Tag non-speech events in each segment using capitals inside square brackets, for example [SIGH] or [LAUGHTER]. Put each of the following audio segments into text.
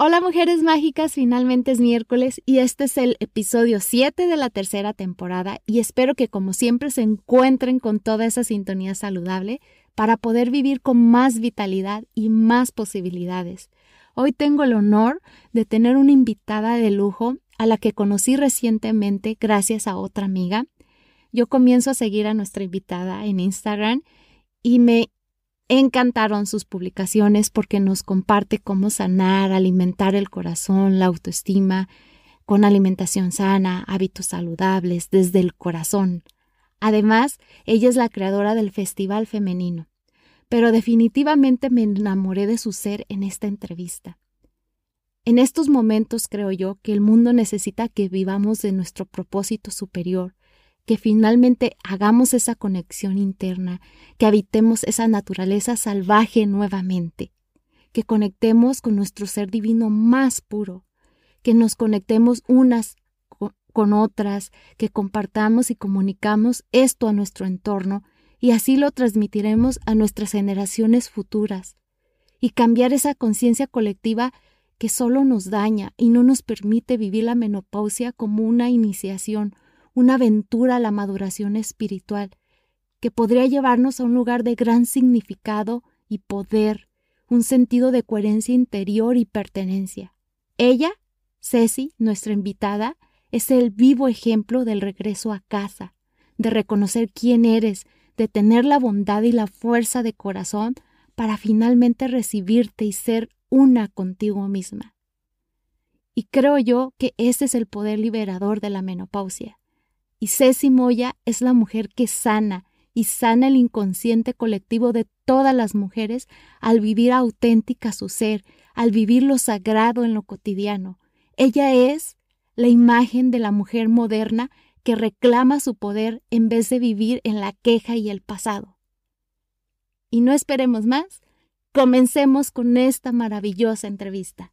Hola mujeres mágicas, finalmente es miércoles y este es el episodio 7 de la tercera temporada y espero que como siempre se encuentren con toda esa sintonía saludable para poder vivir con más vitalidad y más posibilidades. Hoy tengo el honor de tener una invitada de lujo a la que conocí recientemente gracias a otra amiga. Yo comienzo a seguir a nuestra invitada en Instagram y me encantaron sus publicaciones porque nos comparte cómo sanar, alimentar el corazón, la autoestima, con alimentación sana, hábitos saludables, desde el corazón. Además, ella es la creadora del Festival Femenino. Pero definitivamente me enamoré de su ser en esta entrevista. En estos momentos creo yo que el mundo necesita que vivamos de nuestro propósito superior, que finalmente hagamos esa conexión interna, que habitemos esa naturaleza salvaje nuevamente, que conectemos con nuestro ser divino más puro, que nos conectemos unas con otras, que compartamos y comunicamos esto a nuestro entorno y así lo transmitiremos a nuestras generaciones futuras. Y cambiar esa conciencia colectiva que solo nos daña y no nos permite vivir la menopausia como una iniciación, una aventura a la maduración espiritual, que podría llevarnos a un lugar de gran significado y poder, un sentido de coherencia interior y pertenencia. Ella, Ceci, nuestra invitada, es el vivo ejemplo del regreso a casa, de reconocer quién eres, de tener la bondad y la fuerza de corazón para finalmente recibirte y ser una contigo misma. Y creo yo que ese es el poder liberador de la menopausia, y Ceci Moya es la mujer que sana y sana el inconsciente colectivo de todas las mujeres al vivir auténtica su ser, al vivir lo sagrado en lo cotidiano. Ella es la imagen de la mujer moderna que reclama su poder en vez de vivir en la queja y el pasado. Y no esperemos más, comencemos con esta maravillosa entrevista.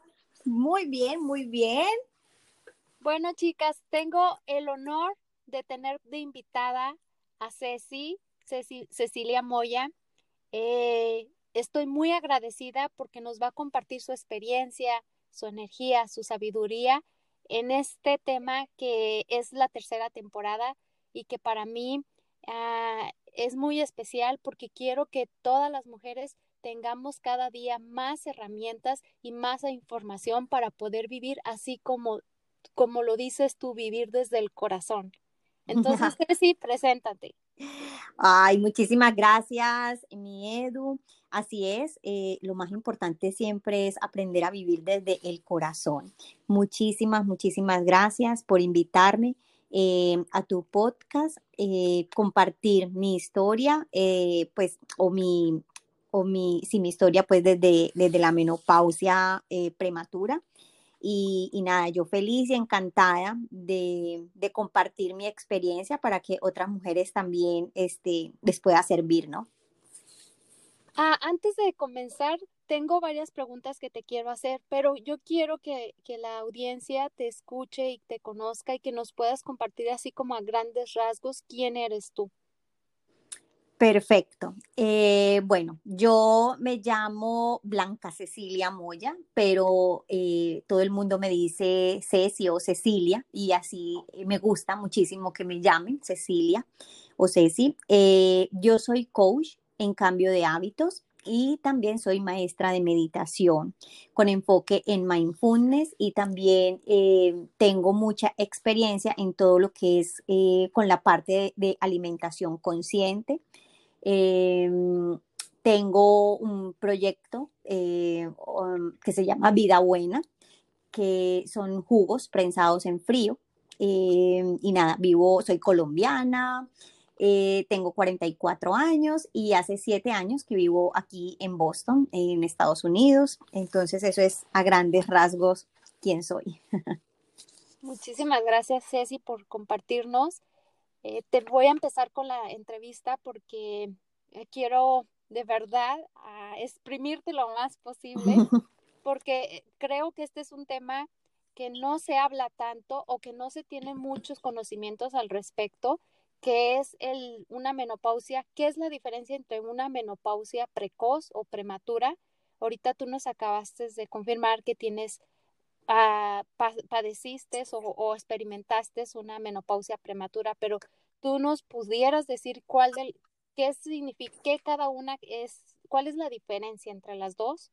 Muy bien, muy bien. Bueno, chicas, tengo el honor de tener de invitada a Ceci, Cecilia Moya. Eh, estoy muy agradecida porque nos va a compartir su experiencia, su energía, su sabiduría en este tema que es la tercera temporada y que para mí ah, es muy especial porque quiero que todas las mujeres tengamos cada día más herramientas y más información para poder vivir así como, como lo dices tú, vivir desde el corazón. [LAUGHS] Entonces, sí, preséntate. Ay, muchísimas gracias, mi Edu. Así es, eh, lo más importante siempre es aprender a vivir desde el corazón. Muchísimas, muchísimas gracias por invitarme eh, a tu podcast, eh, compartir mi historia, pues, o mi, o mi, mi historia pues desde, desde la menopausia eh, prematura. Y, nada, yo feliz y encantada de, compartir mi experiencia para que otras mujeres también este, les pueda servir, ¿no? Ah, antes de comenzar, tengo varias preguntas que te quiero hacer, pero yo quiero que, que, la audiencia te escuche y te conozca y que nos puedas compartir así como a grandes rasgos quién eres tú. Perfecto. Eh, bueno, yo me llamo Blanca Cecilia Moya, pero eh, todo el mundo me dice Ceci o Cecilia y así me gusta muchísimo que me llamen Cecilia o Ceci. Eh, yo soy coach en cambio de hábitos y también soy maestra de meditación con enfoque en mindfulness y también tengo mucha experiencia en todo lo que es con la parte de alimentación consciente Em, tengo un proyecto eh, um, que se llama Vida Buena, que son jugos prensados en frío. Eh, y nada, vivo, soy colombiana, eh, tengo 44 años y hace 7 años que vivo aquí en Boston, en Estados Unidos. Entonces eso es a grandes rasgos quién soy. [LAUGHS] Muchísimas gracias, Ceci, por compartirnos. Te voy a empezar con la entrevista porque quiero de verdad a exprimirte lo más posible, [LAUGHS] porque creo que este es un tema que no se habla tanto o que no se tiene muchos conocimientos al respecto, que es el, una menopausia. ¿Qué es la diferencia entre una menopausia precoz o prematura? Ahorita tú nos acabaste de confirmar que tienes, uh, padeciste o, o, experimentaste una menopausia prematura, pero tú nos pudieras decir cuál del, qué significa, qué cada una es, cuál es la diferencia entre las dos?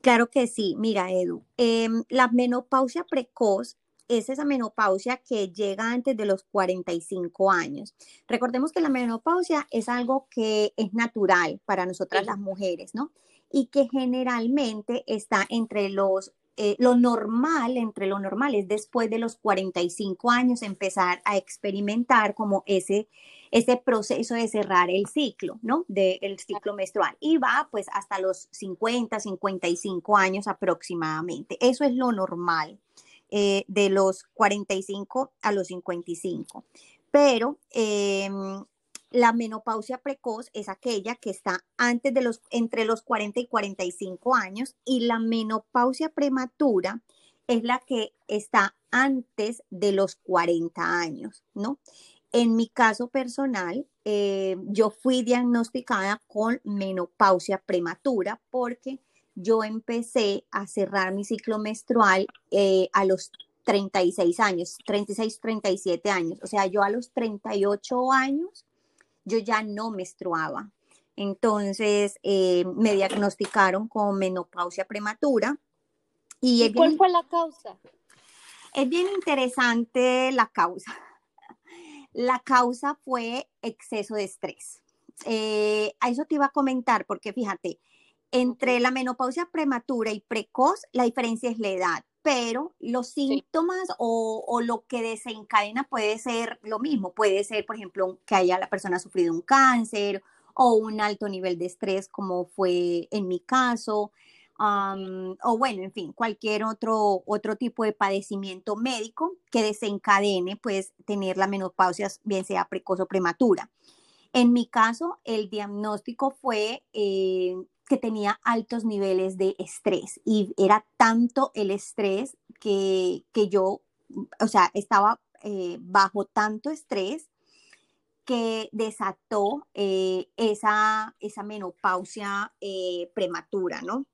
Claro que sí, mira Edu, em, la menopausia precoz es esa menopausia que llega antes de los 45 años. Recordemos que la menopausia es algo que es natural para nosotras las mujeres, ¿no? Y que generalmente está entre los, eh, lo normal, entre lo normal es después de los 45 años empezar a experimentar como ese ese proceso de cerrar el ciclo, ¿no? Del ciclo menstrual. Y va pues hasta los 50, 55 años aproximadamente. Eso es lo normal, eh, de los 45 a los 55. Pero em, la menopausia precoz es aquella que está antes de los, entre los 40 y 45 años y la menopausia prematura es la que está antes de los 40 años, ¿no? En mi caso personal, eh, yo fui diagnosticada con menopausia prematura porque yo empecé a cerrar mi ciclo menstrual eh, a los 36 años, 36, 37 años. O sea, yo a los 38 años, yo ya no menstruaba. Entonces, eh, me diagnosticaron con menopausia prematura. ¿Y, cuál fue la causa? Es bien interesante la causa. La causa fue exceso de estrés. Eh, a eso te iba a comentar, porque fíjate, entre la menopausia prematura y precoz, la diferencia es la edad, pero los síntomas o, lo que desencadena puede ser lo mismo. Puede ser, por ejemplo, que haya la persona sufrido un cáncer o un alto nivel de estrés, como fue en mi caso o bueno, en fin, cualquier otro, otro tipo de padecimiento médico que desencadene, pues, tener la menopausia, bien sea precoz o prematura. En mi caso, el diagnóstico fue eh, que tenía altos niveles de estrés y era tanto el estrés que, que yo, o sea, estaba eh, bajo tanto estrés que desató eh, esa, esa menopausia prematura, ¿no?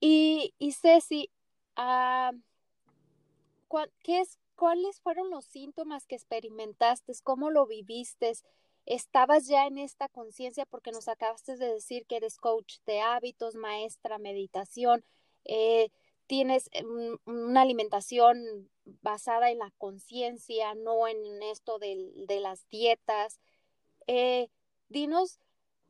Y, y Ceci, ah, ¿qué es, ¿cuáles fueron los síntomas que experimentaste? ¿Cómo lo viviste? ¿Estabas ya en esta conciencia porque nos acabaste de decir que eres coach de hábitos, maestra, meditación? Eh, tienes una alimentación basada en la conciencia, no en esto de, de las dietas. Eh, dinos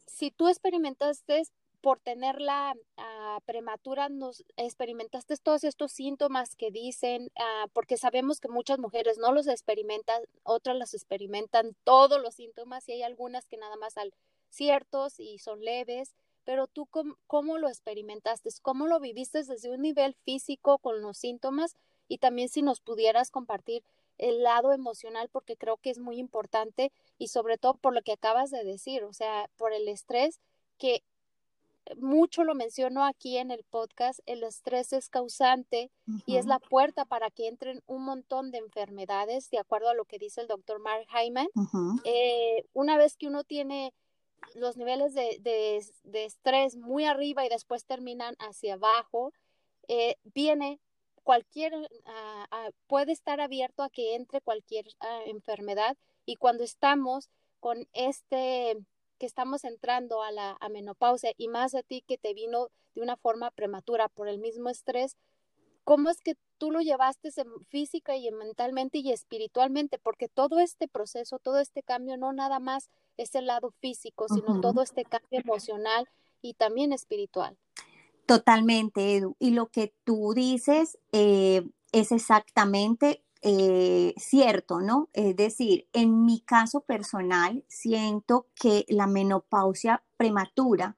si tú experimentaste por tenerla uh, prematura, nos experimentaste todos estos síntomas que dicen, uh, porque sabemos que muchas mujeres no los experimentan, otras las experimentan todos los síntomas y hay algunas que nada más al ciertos y son leves, pero tú cómo, cómo lo experimentaste, cómo lo viviste desde un nivel físico con los síntomas y también si nos pudieras compartir el lado emocional porque creo que es muy importante y sobre todo por lo que acabas de decir, o sea, por el estrés que mucho lo menciono aquí en el podcast, el estrés es causante y es la puerta para que entren un montón de enfermedades, de acuerdo a lo que dice el doctor Mark Hyman. Eh, una vez que uno tiene los niveles de, de, estrés muy arriba y después terminan hacia abajo, eh, viene cualquier, ah, puede estar abierto a que entre cualquier ah, enfermedad y cuando estamos con este que estamos entrando a la menopausia y más a ti que te vino de una forma prematura por el mismo estrés, ¿cómo es que tú lo llevaste física y mentalmente y espiritualmente, porque todo este proceso, todo este cambio no nada más es el lado físico, sino todo este cambio emocional y también espiritual. Totalmente, Edu. Y lo que tú dices eh, es exactamente eh, cierto, ¿no? Es decir, en mi caso personal, siento que la menopausia prematura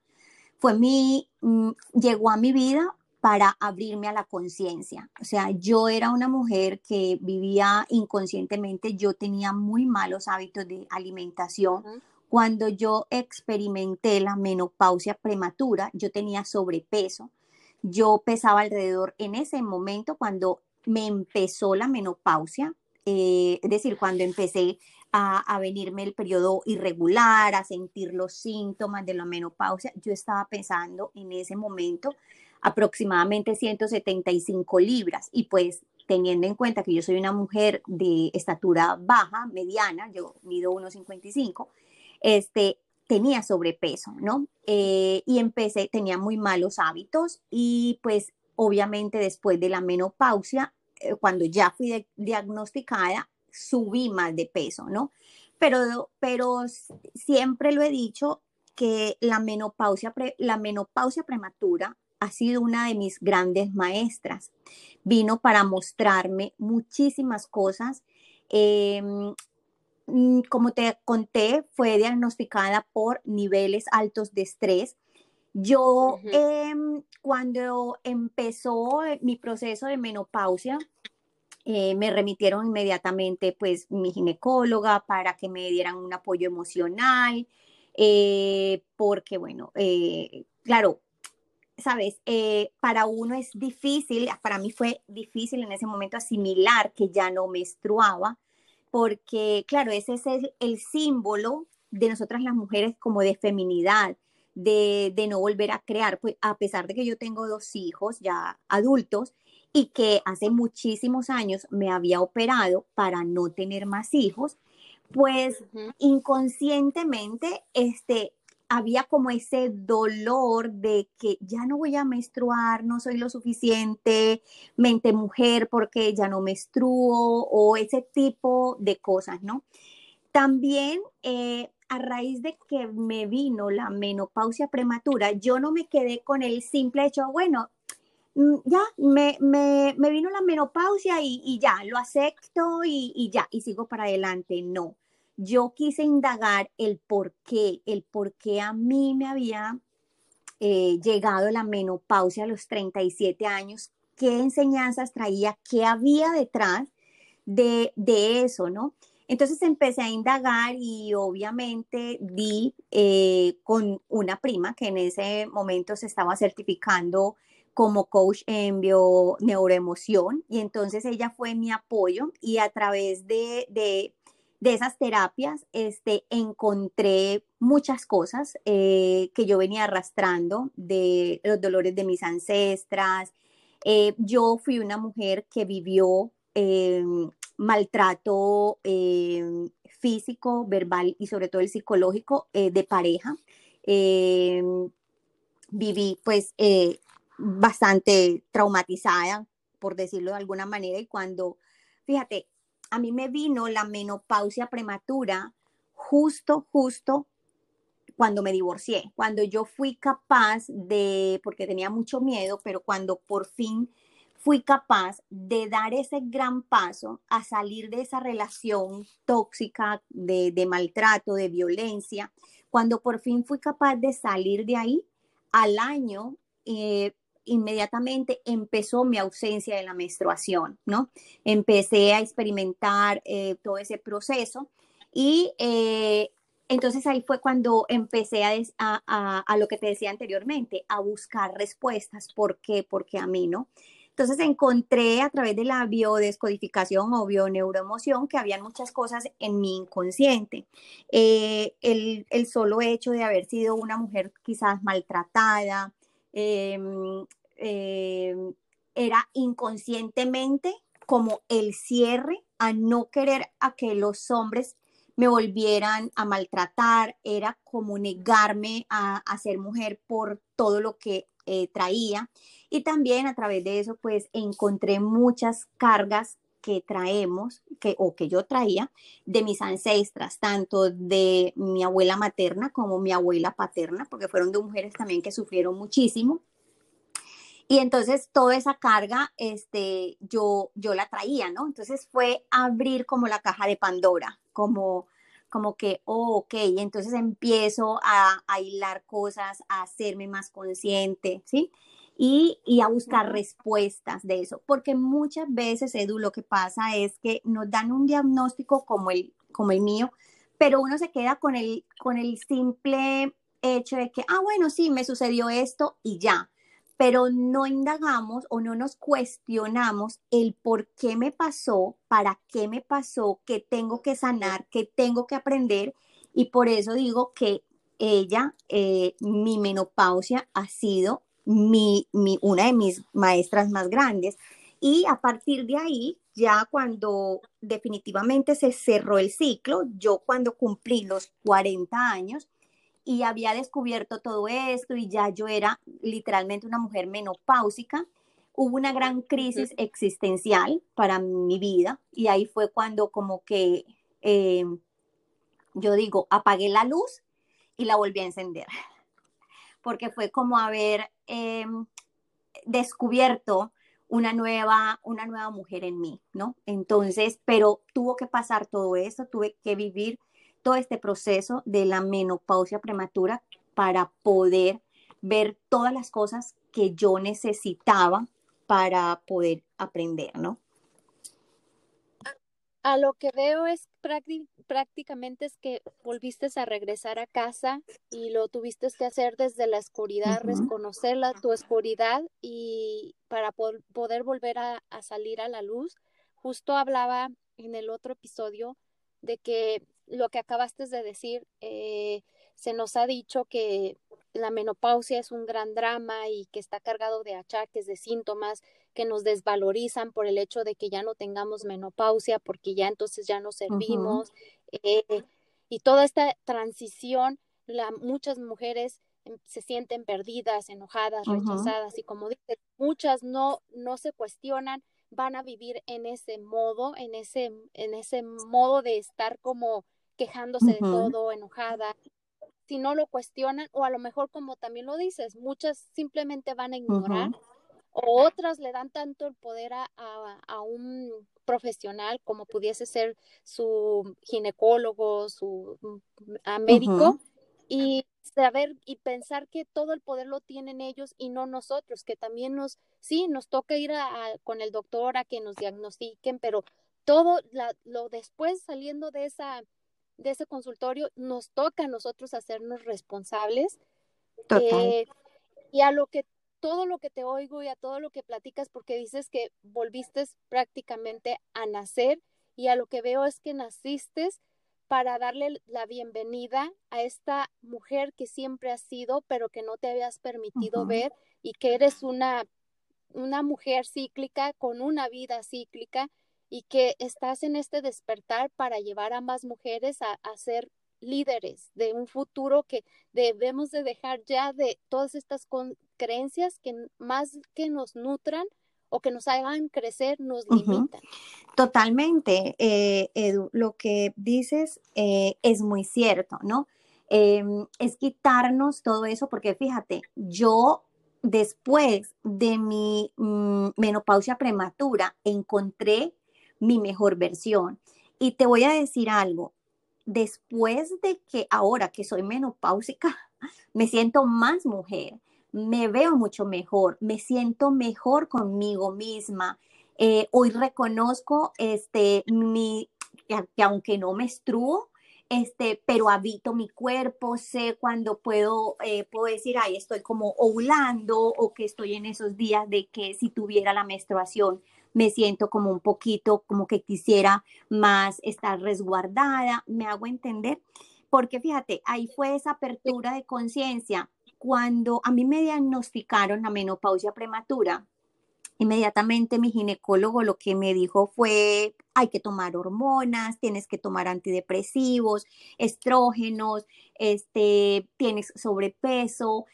fue mi, mm, llegó a mi vida para abrirme a la conciencia. O sea, yo era una mujer que vivía inconscientemente, yo tenía muy malos hábitos de alimentación. Cuando yo experimenté la menopausia prematura, yo tenía sobrepeso. Yo pesaba alrededor en ese momento cuando me empezó la menopausia, eh, es decir, cuando empecé a, a, venirme el periodo irregular, a sentir los síntomas de la menopausia, yo estaba pensando en ese momento aproximadamente 175 libras y pues teniendo en cuenta que yo soy una mujer de estatura baja, mediana, yo mido 1,55, este, tenía sobrepeso, ¿no? Eh, y empecé, tenía muy malos hábitos y pues obviamente después de la menopausia, eh, cuando ya fui diagnosticada, subí más de peso, ¿no? Pero, pero siempre lo he dicho que la menopausia, la menopausia prematura ha sido una de mis grandes maestras. Vino para mostrarme muchísimas cosas. Em, mm, como te conté, fue diagnosticada por niveles altos de estrés. Yo, em, cuando empezó mi proceso de menopausia, eh, me remitieron inmediatamente, pues, mi ginecóloga para que me dieran un apoyo emocional, eh, porque, bueno, eh, claro, sabes, eh, para uno es difícil, para mí fue difícil en ese momento asimilar que ya no menstruaba, porque claro, ese es el, símbolo de nosotras las mujeres como de feminidad, de, de, no volver a crear, pues a pesar de que yo tengo dos hijos ya adultos y que hace muchísimos años me había operado para no tener más hijos, pues inconscientemente este, había como ese dolor de que ya no voy a menstruar, no soy lo suficientemente mujer porque ya no menstruo o ese tipo de cosas, ¿no? También eh, a raíz de que me vino la menopausia prematura, yo no me quedé con el simple hecho, bueno, mm, ya me, vino la menopausia y, ya, lo acepto y, y ya, y sigo para adelante. No, yo quise indagar el por qué, el por qué a mí me había eh, llegado la menopausia a los 37 años, qué enseñanzas traía, qué había detrás de, eso, ¿no? Entonces empecé a indagar y obviamente di eh, con una prima que en ese momento se estaba certificando como coach en bio neuroemoción y entonces ella fue mi apoyo y a través de, de esas terapias este, encontré muchas cosas eh, que yo venía arrastrando de los dolores de mis ancestras. Eh, yo fui una mujer que vivió eh, maltrato físico, verbal y sobre todo el psicológico de pareja. viví pues bastante traumatizada, por decirlo de alguna manera, y cuando, fíjate, a mí me vino la menopausia prematura justo, justo cuando me divorcié, cuando yo fui capaz de, porque tenía mucho miedo, pero cuando por fin fui capaz de dar ese gran paso a salir de esa relación tóxica de, maltrato, de violencia, cuando por fin fui capaz de salir de ahí, al año eh, inmediatamente empezó mi ausencia de la menstruación, ¿no? Empecé a experimentar eh, todo ese proceso y eh, entonces ahí fue cuando empecé a, a, lo que te decía anteriormente, a buscar respuestas. ¿Por qué? Porque a mí, ¿no? Entonces encontré a través de la biodescodificación o bioneuroemoción que habían muchas cosas en mi inconsciente. Eh, el, el, solo hecho de haber sido una mujer quizás maltratada, em, eh, era inconscientemente como el cierre a no querer a que los hombres me volvieran a maltratar, era como negarme a, ser mujer por todo lo que eh, traía y también a través de eso pues encontré muchas cargas que traemos, que, o que yo traía, de mis ancestras, tanto de mi abuela materna como mi abuela paterna, porque fueron dos mujeres también que sufrieron muchísimo. Y entonces toda esa carga, este, yo, yo la traía, ¿no? Entonces fue abrir como la caja de Pandora, como, como que, oh, ok, entonces empiezo a, a hilar cosas, a hacerme más consciente, ¿sí? y, a buscar respuestas de eso, porque muchas veces, Edu, lo que pasa es que nos dan un diagnóstico como el, como el mío, pero uno se queda con el, con el simple hecho de que, ah, bueno, sí, me sucedió esto y ya, pero no indagamos o no nos cuestionamos el por qué me pasó, para qué me pasó, qué tengo que sanar, qué tengo que aprender. Y por eso digo que ella, eh, mi menopausia ha sido mi, una de mis maestras más grandes. Y a partir de ahí, ya cuando definitivamente se cerró el ciclo, yo cuando cumplí los 40 años y había descubierto todo esto y ya yo era literalmente una mujer menopáusica, hubo una gran crisis existencial para mi vida y ahí fue cuando como que eh, yo digo, apagué la luz y la volví a encender [LAUGHS] porque fue como haber em, descubierto una nueva, una nueva mujer en mí, ¿no? Entonces, pero tuvo que pasar todo eso, tuve que vivir todo este proceso de la menopausia prematura para poder ver todas las cosas que yo necesitaba para poder aprender, ¿no? A lo que veo es prácticamente es que volviste a regresar a casa y lo tuviste que hacer desde la oscuridad, reconocer la, tu oscuridad y para poder volver a, salir a la luz. Justo hablaba en el otro episodio de que lo que acabaste de decir, eh, se nos ha dicho que la menopausia es un gran drama y que está cargado de achaques, de síntomas que nos desvalorizan por el hecho de que ya no tengamos menopausia, porque ya entonces ya no servimos. Eh, y toda esta transición, la, muchas mujeres em, se sienten perdidas, enojadas, rechazadas y como dices, muchas no, no se cuestionan, van a vivir en ese modo, en ese, en ese modo de estar como quejándose de todo, enojada, si no lo cuestionan, o a lo mejor como también lo dices, muchas simplemente van a ignorar, o otras le dan tanto el poder a, a, un profesional como pudiese ser su ginecólogo, su mm, médico, y saber y pensar que todo el poder lo tienen ellos y no nosotros, que también nos, sí, nos toca ir a, con el doctor a que nos diagnostiquen, pero todo lo después saliendo de esa de ese consultorio, nos toca a nosotros hacernos responsables. Eh, y a lo que todo lo que te oigo y a todo lo que platicas, porque dices que volviste prácticamente a nacer y a lo que veo es que naciste para darle la bienvenida a esta mujer que siempre has sido, pero que no te habías permitido ver y que eres una, una mujer cíclica con una vida cíclica y que estás en este despertar para llevar a más mujeres a, ser líderes de un futuro que debemos de dejar ya de todas estas creencias que más que nos nutran o que nos hagan crecer, nos limitan. Totalmente, eh, Edu, lo que dices eh, es muy cierto, ¿no? Em, es quitarnos todo eso, porque fíjate, yo después de mi mm, menopausia prematura encontré mi mejor versión. Y te voy a decir algo, después de que ahora que soy menopáusica, [LAUGHS] me siento más mujer, me veo mucho mejor, me siento mejor conmigo misma. Eh, hoy reconozco este, mi, que, aunque no menstruo, este, pero habito mi cuerpo, sé cuando puedo, eh, puedo decir, ay, estoy como ovulando o que estoy en esos días de que si tuviera la menstruación me siento como un poquito, como que quisiera más estar resguardada, me hago entender, porque fíjate, ahí fue esa apertura de conciencia. Cuando a mí me diagnosticaron la menopausia prematura, Inmediatamente mi ginecólogo lo que me dijo fue, hay que tomar hormonas, tienes que tomar antidepresivos, estrógenos, este, tienes sobrepeso,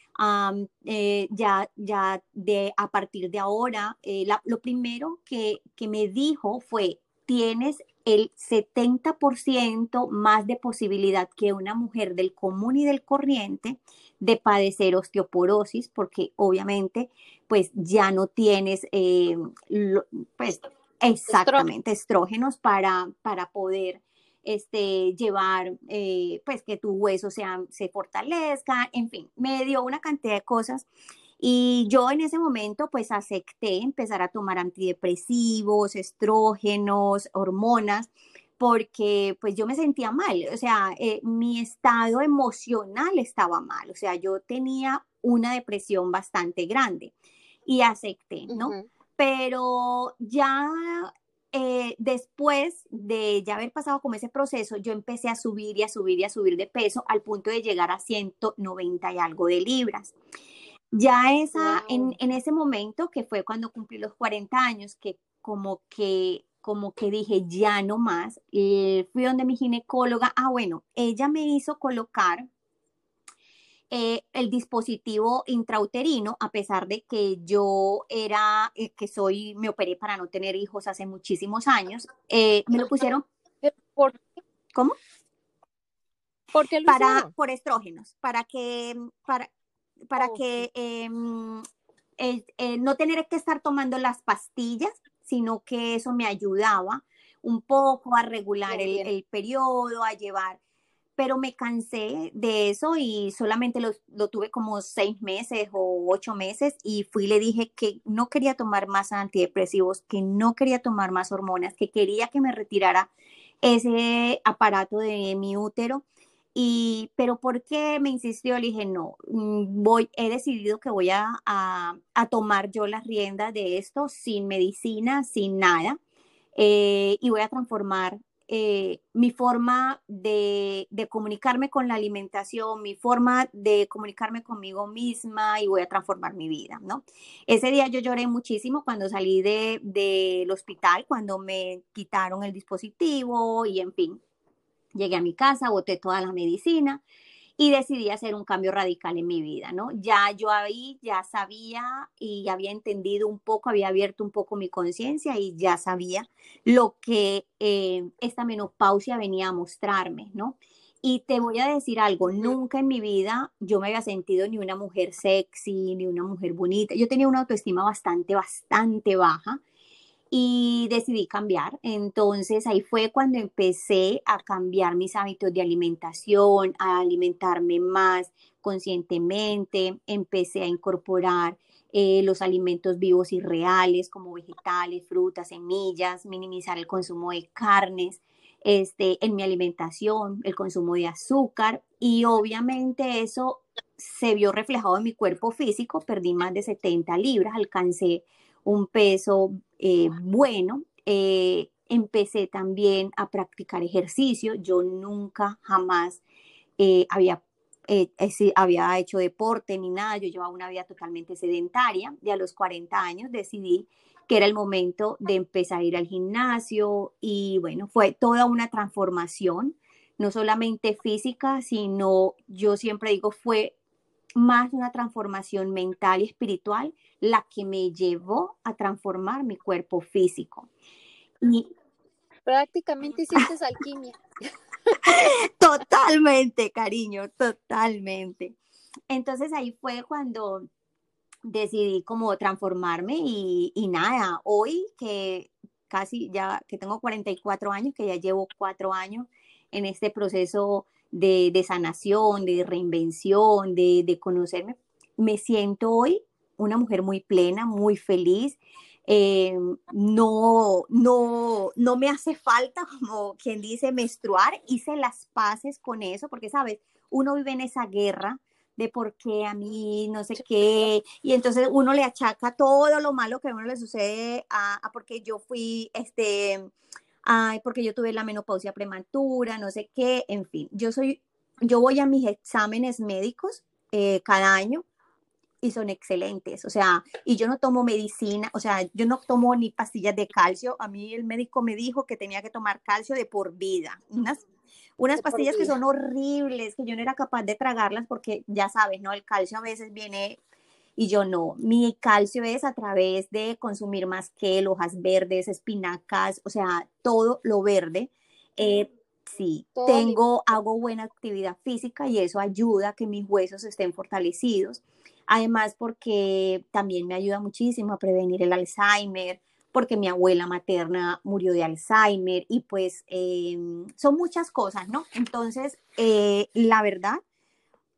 eh, ya, ya de, a partir de ahora, eh, lo primero que, que me dijo fue, tienes el 70% más de posibilidad que una mujer del común y del corriente de padecer osteoporosis, porque obviamente pues ya no tienes, eh, pues exactamente, estrógenos para, para poder este, llevar, eh, pues que tu hueso se fortalezca, en fin, me dio una cantidad de cosas. Y yo en ese momento pues acepté empezar a tomar antidepresivos, estrógenos, hormonas, porque pues yo me sentía mal, o sea, eh, mi estado emocional estaba mal, o sea, yo tenía una depresión bastante grande y acepté, ¿no? Pero ya eh, después de ya haber pasado como ese proceso, yo empecé a subir y a subir y a subir de peso al punto de llegar a 190 y algo de libras. Ya esa, en, en, ese momento, que fue cuando cumplí los 40 años, que como que como que dije, ya no más, eh, fui donde mi ginecóloga, ah, bueno, ella me hizo colocar eh, el dispositivo intrauterino, a pesar de que yo era, eh, que soy, me operé para no tener hijos hace muchísimos años, me lo pusieron. ¿Por ¿Cómo? ¿Por qué lo para, Por estrógenos, para que, para, para que em, no tener que estar tomando las pastillas sino que eso me ayudaba un poco a regular el, periodo, a llevar, pero me cansé de eso y solamente lo, tuve como seis meses o ocho meses y fui y le dije que no quería tomar más antidepresivos, que no quería tomar más hormonas, que quería que me retirara ese aparato de mi útero. Y, pero ¿por qué me insistió? Le dije, no, mm, voy, he decidido que voy a, a, tomar yo las riendas de esto sin medicina, sin nada, eh, y voy a transformar eh, mi forma de, de, comunicarme con la alimentación, mi forma de comunicarme conmigo misma y voy a transformar mi vida, ¿no? Ese día yo lloré muchísimo cuando salí del de, hospital, cuando me quitaron el dispositivo y en fin, Llegué a mi casa, boté toda la medicina y decidí hacer un cambio radical en mi vida, ¿no? Ya yo ahí ya sabía y había entendido un poco, había abierto un poco mi conciencia y ya sabía lo que eh, esta menopausia venía a mostrarme, ¿no? Y te voy a decir algo, nunca en mi vida yo me había sentido ni una mujer sexy, ni una mujer bonita. Yo tenía una autoestima bastante, bastante baja y decidí cambiar. Entonces ahí fue cuando empecé a cambiar mis hábitos de alimentación, a alimentarme más conscientemente, empecé a incorporar eh, los alimentos vivos y reales como vegetales, frutas, semillas, minimizar el consumo de carnes. Este, en mi alimentación, el consumo de azúcar y obviamente eso se vio reflejado en mi cuerpo físico, perdí más de 70 libras, alcancé un peso eh, bueno. Eh, empecé también a practicar ejercicio. Yo nunca, jamás eh, había, había hecho deporte ni nada. Yo llevaba una vida totalmente sedentaria y a los 40 años decidí que era el momento de empezar a ir al gimnasio y bueno, fue toda una transformación, no solamente física, sino yo siempre digo, fue más una transformación mental y espiritual la que me llevó a transformar mi cuerpo físico. Y prácticamente hiciste alquimia. [LAUGHS] totalmente, cariño, totalmente. Entonces ahí fue cuando decidí como transformarme y, y nada, hoy que casi ya, que tengo 44 años, que ya llevo cuatro años en este proceso de, sanación, de reinvención, de, conocerme. Me siento hoy una mujer muy plena, muy feliz. Eh, no, no, no me hace falta, como quien dice, menstruar. Hice las paces con eso, porque, ¿sabes? Uno vive en esa guerra de por qué a mí, no sé qué, y entonces uno le achaca todo lo malo que a uno le sucede a, a porque yo fui, este, ay, porque yo tuve la menopausia prematura, no sé qué, en fin, yo soy, yo voy a mis exámenes médicos eh, cada año y son excelentes. O sea, y yo no tomo medicina, o sea, yo no tomo ni pastillas de calcio. A mí el médico me dijo que tenía que tomar calcio de por vida. Unas, unas pastillas que son horribles, que yo no era capaz de tragarlas porque ya sabes, ¿no? El calcio a veces viene y yo no. Mi calcio es a través de consumir más que hojas verdes, espinacas, o sea, todo lo verde. Eh, sí, tengo, hago buena actividad física y eso ayuda a que mis huesos estén fortalecidos. Además, porque también me ayuda muchísimo a prevenir el Alzheimer, porque mi abuela materna murió de Alzheimer y pues em, son muchas cosas, ¿no? Entonces, eh, la verdad,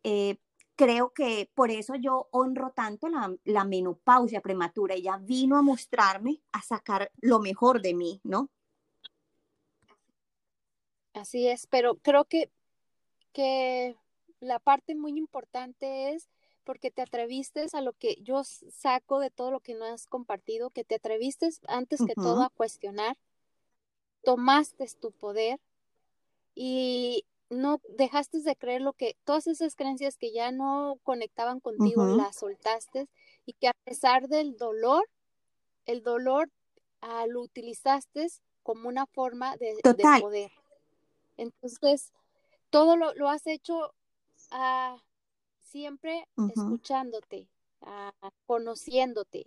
eh, creo que por eso yo honro tanto la, la menopausia prematura. Ella vino a mostrarme, a sacar lo mejor de mí, ¿no? Así es, pero creo que, que la parte muy importante es porque te atreviste a lo que yo saco de todo lo que no has compartido, que te atreviste antes que todo a cuestionar, tomaste tu poder y no dejaste de creer lo que todas esas creencias que ya no conectaban contigo las soltaste y que a pesar del dolor, el dolor ah, lo utilizaste como una forma de, de poder. Entonces, todo lo, lo has hecho uh, siempre escuchándote, uh, conociéndote,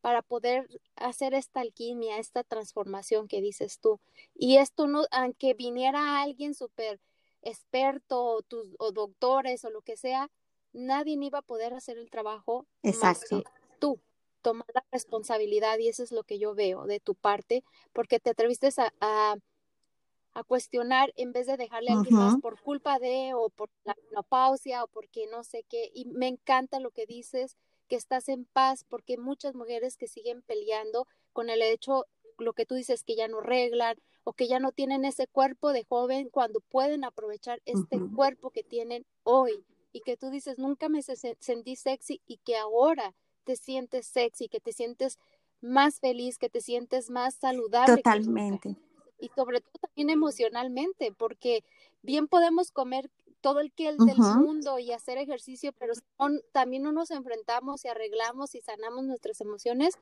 para poder hacer esta alquimia, esta transformación que dices tú. Y esto no, aunque viniera alguien súper experto o, tus, o doctores o lo que sea, nadie iba a poder hacer el trabajo Exacto. más que tú. Tomar la responsabilidad y eso es lo que yo veo de tu parte, porque te atreviste a a cuestionar en vez de dejarle a alguien más por culpa de o por la menopausia o porque no sé qué. Y me encanta lo que dices, que estás en paz, porque muchas mujeres que siguen peleando con el hecho, lo que tú dices, que ya no reglan o que ya no tienen ese cuerpo de joven cuando pueden aprovechar este cuerpo que tienen hoy y que tú dices, nunca me sentí sexy y que ahora te sientes sexy, que te sientes más feliz, que te sientes más saludable. Totalmente y sobre todo también emocionalmente, porque bien podemos comer todo el que el del mundo y hacer ejercicio, pero también no nos enfrentamos y arreglamos y sanamos nuestras emociones,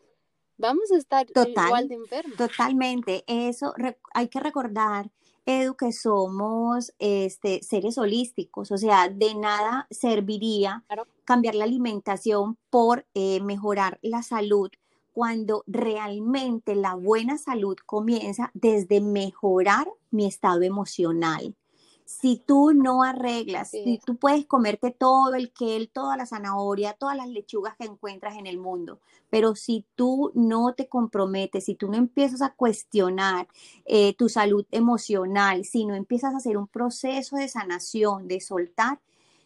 vamos a estar igual de enfermos. Totalmente, eso hay que recordar, Edu, que somos este, seres holísticos, o sea, de nada serviría cambiar la alimentación por eh, mejorar la salud cuando realmente la buena salud comienza desde mejorar mi estado emocional. Si tú no arreglas, si tú puedes comerte todo el kel, toda la zanahoria, todas las lechugas que encuentras en el mundo, pero si tú no te comprometes, si tú no empiezas a cuestionar eh, tu salud emocional, si no empiezas a hacer un proceso de sanación, de soltar,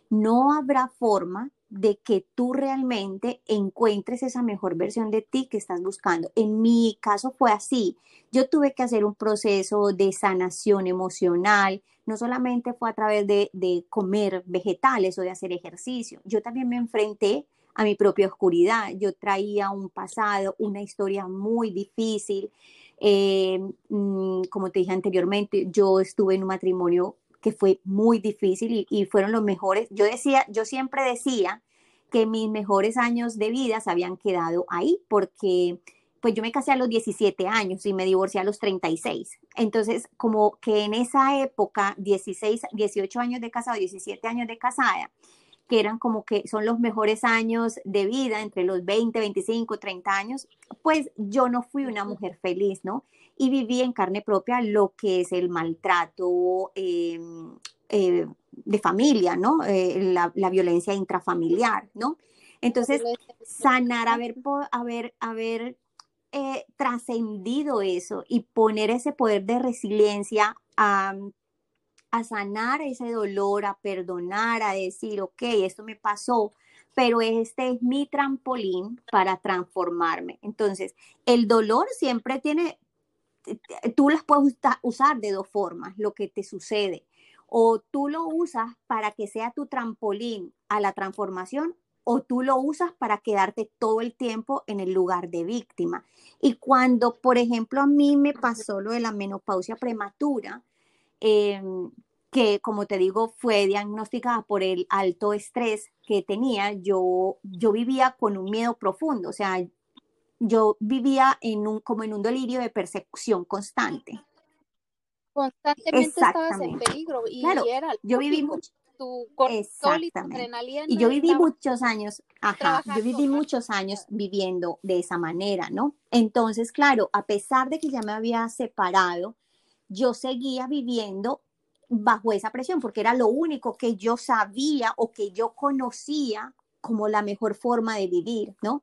no habrá forma de que tú realmente encuentres esa mejor versión de ti que estás buscando. En mi caso fue así. Yo tuve que hacer un proceso de sanación emocional. No solamente fue a través de, comer vegetales o de hacer ejercicio. Yo también me enfrenté a mi propia oscuridad. Yo traía un pasado, una historia muy difícil. Eh, mm, como te dije anteriormente, yo estuve en un matrimonio que fue muy difícil y, fueron los mejores. Yo decía, yo siempre decía que mis mejores años de vida se habían quedado ahí porque pues yo me casé a los 17 años y me divorcié a los 36. Entonces, como que en esa época, 16, 18 años de casado, 17 años de casada, que eran como que son los mejores años de vida, entre los 20, 25, 30 años, pues yo no fui una mujer feliz, ¿no? y viví en carne propia lo que es el maltrato em, eh, de familia, ¿no? Eh, la, violencia intrafamiliar, ¿no? Entonces, sanar, haber, haber, haber eh, trascendido eso y poner ese poder de resiliencia a, a sanar ese dolor, a perdonar, a decir, ok, esto me pasó, pero este es mi trampolín para transformarme. Entonces, el dolor siempre tiene tú las puedes usar de dos formas, lo que te sucede. O tú lo usas para que sea tu trampolín a la transformación o tú lo usas para quedarte todo el tiempo en el lugar de víctima. Y cuando, por ejemplo, a mí me pasó lo de la menopausia prematura, em, que como te digo fue diagnosticada por el alto estrés que tenía, yo, yo vivía con un miedo profundo, o sea, yo vivía en un, como en un delirio de persecución constante. Constantemente estabas en peligro y claro, yo viví mucho tu y yo viví muchos años, ajá, yo viví muchos años viviendo de esa manera, ¿no? Entonces, claro, a pesar de que ya me había separado, yo seguía viviendo bajo esa presión porque era lo único que yo sabía o que yo conocía como la mejor forma de vivir, ¿no?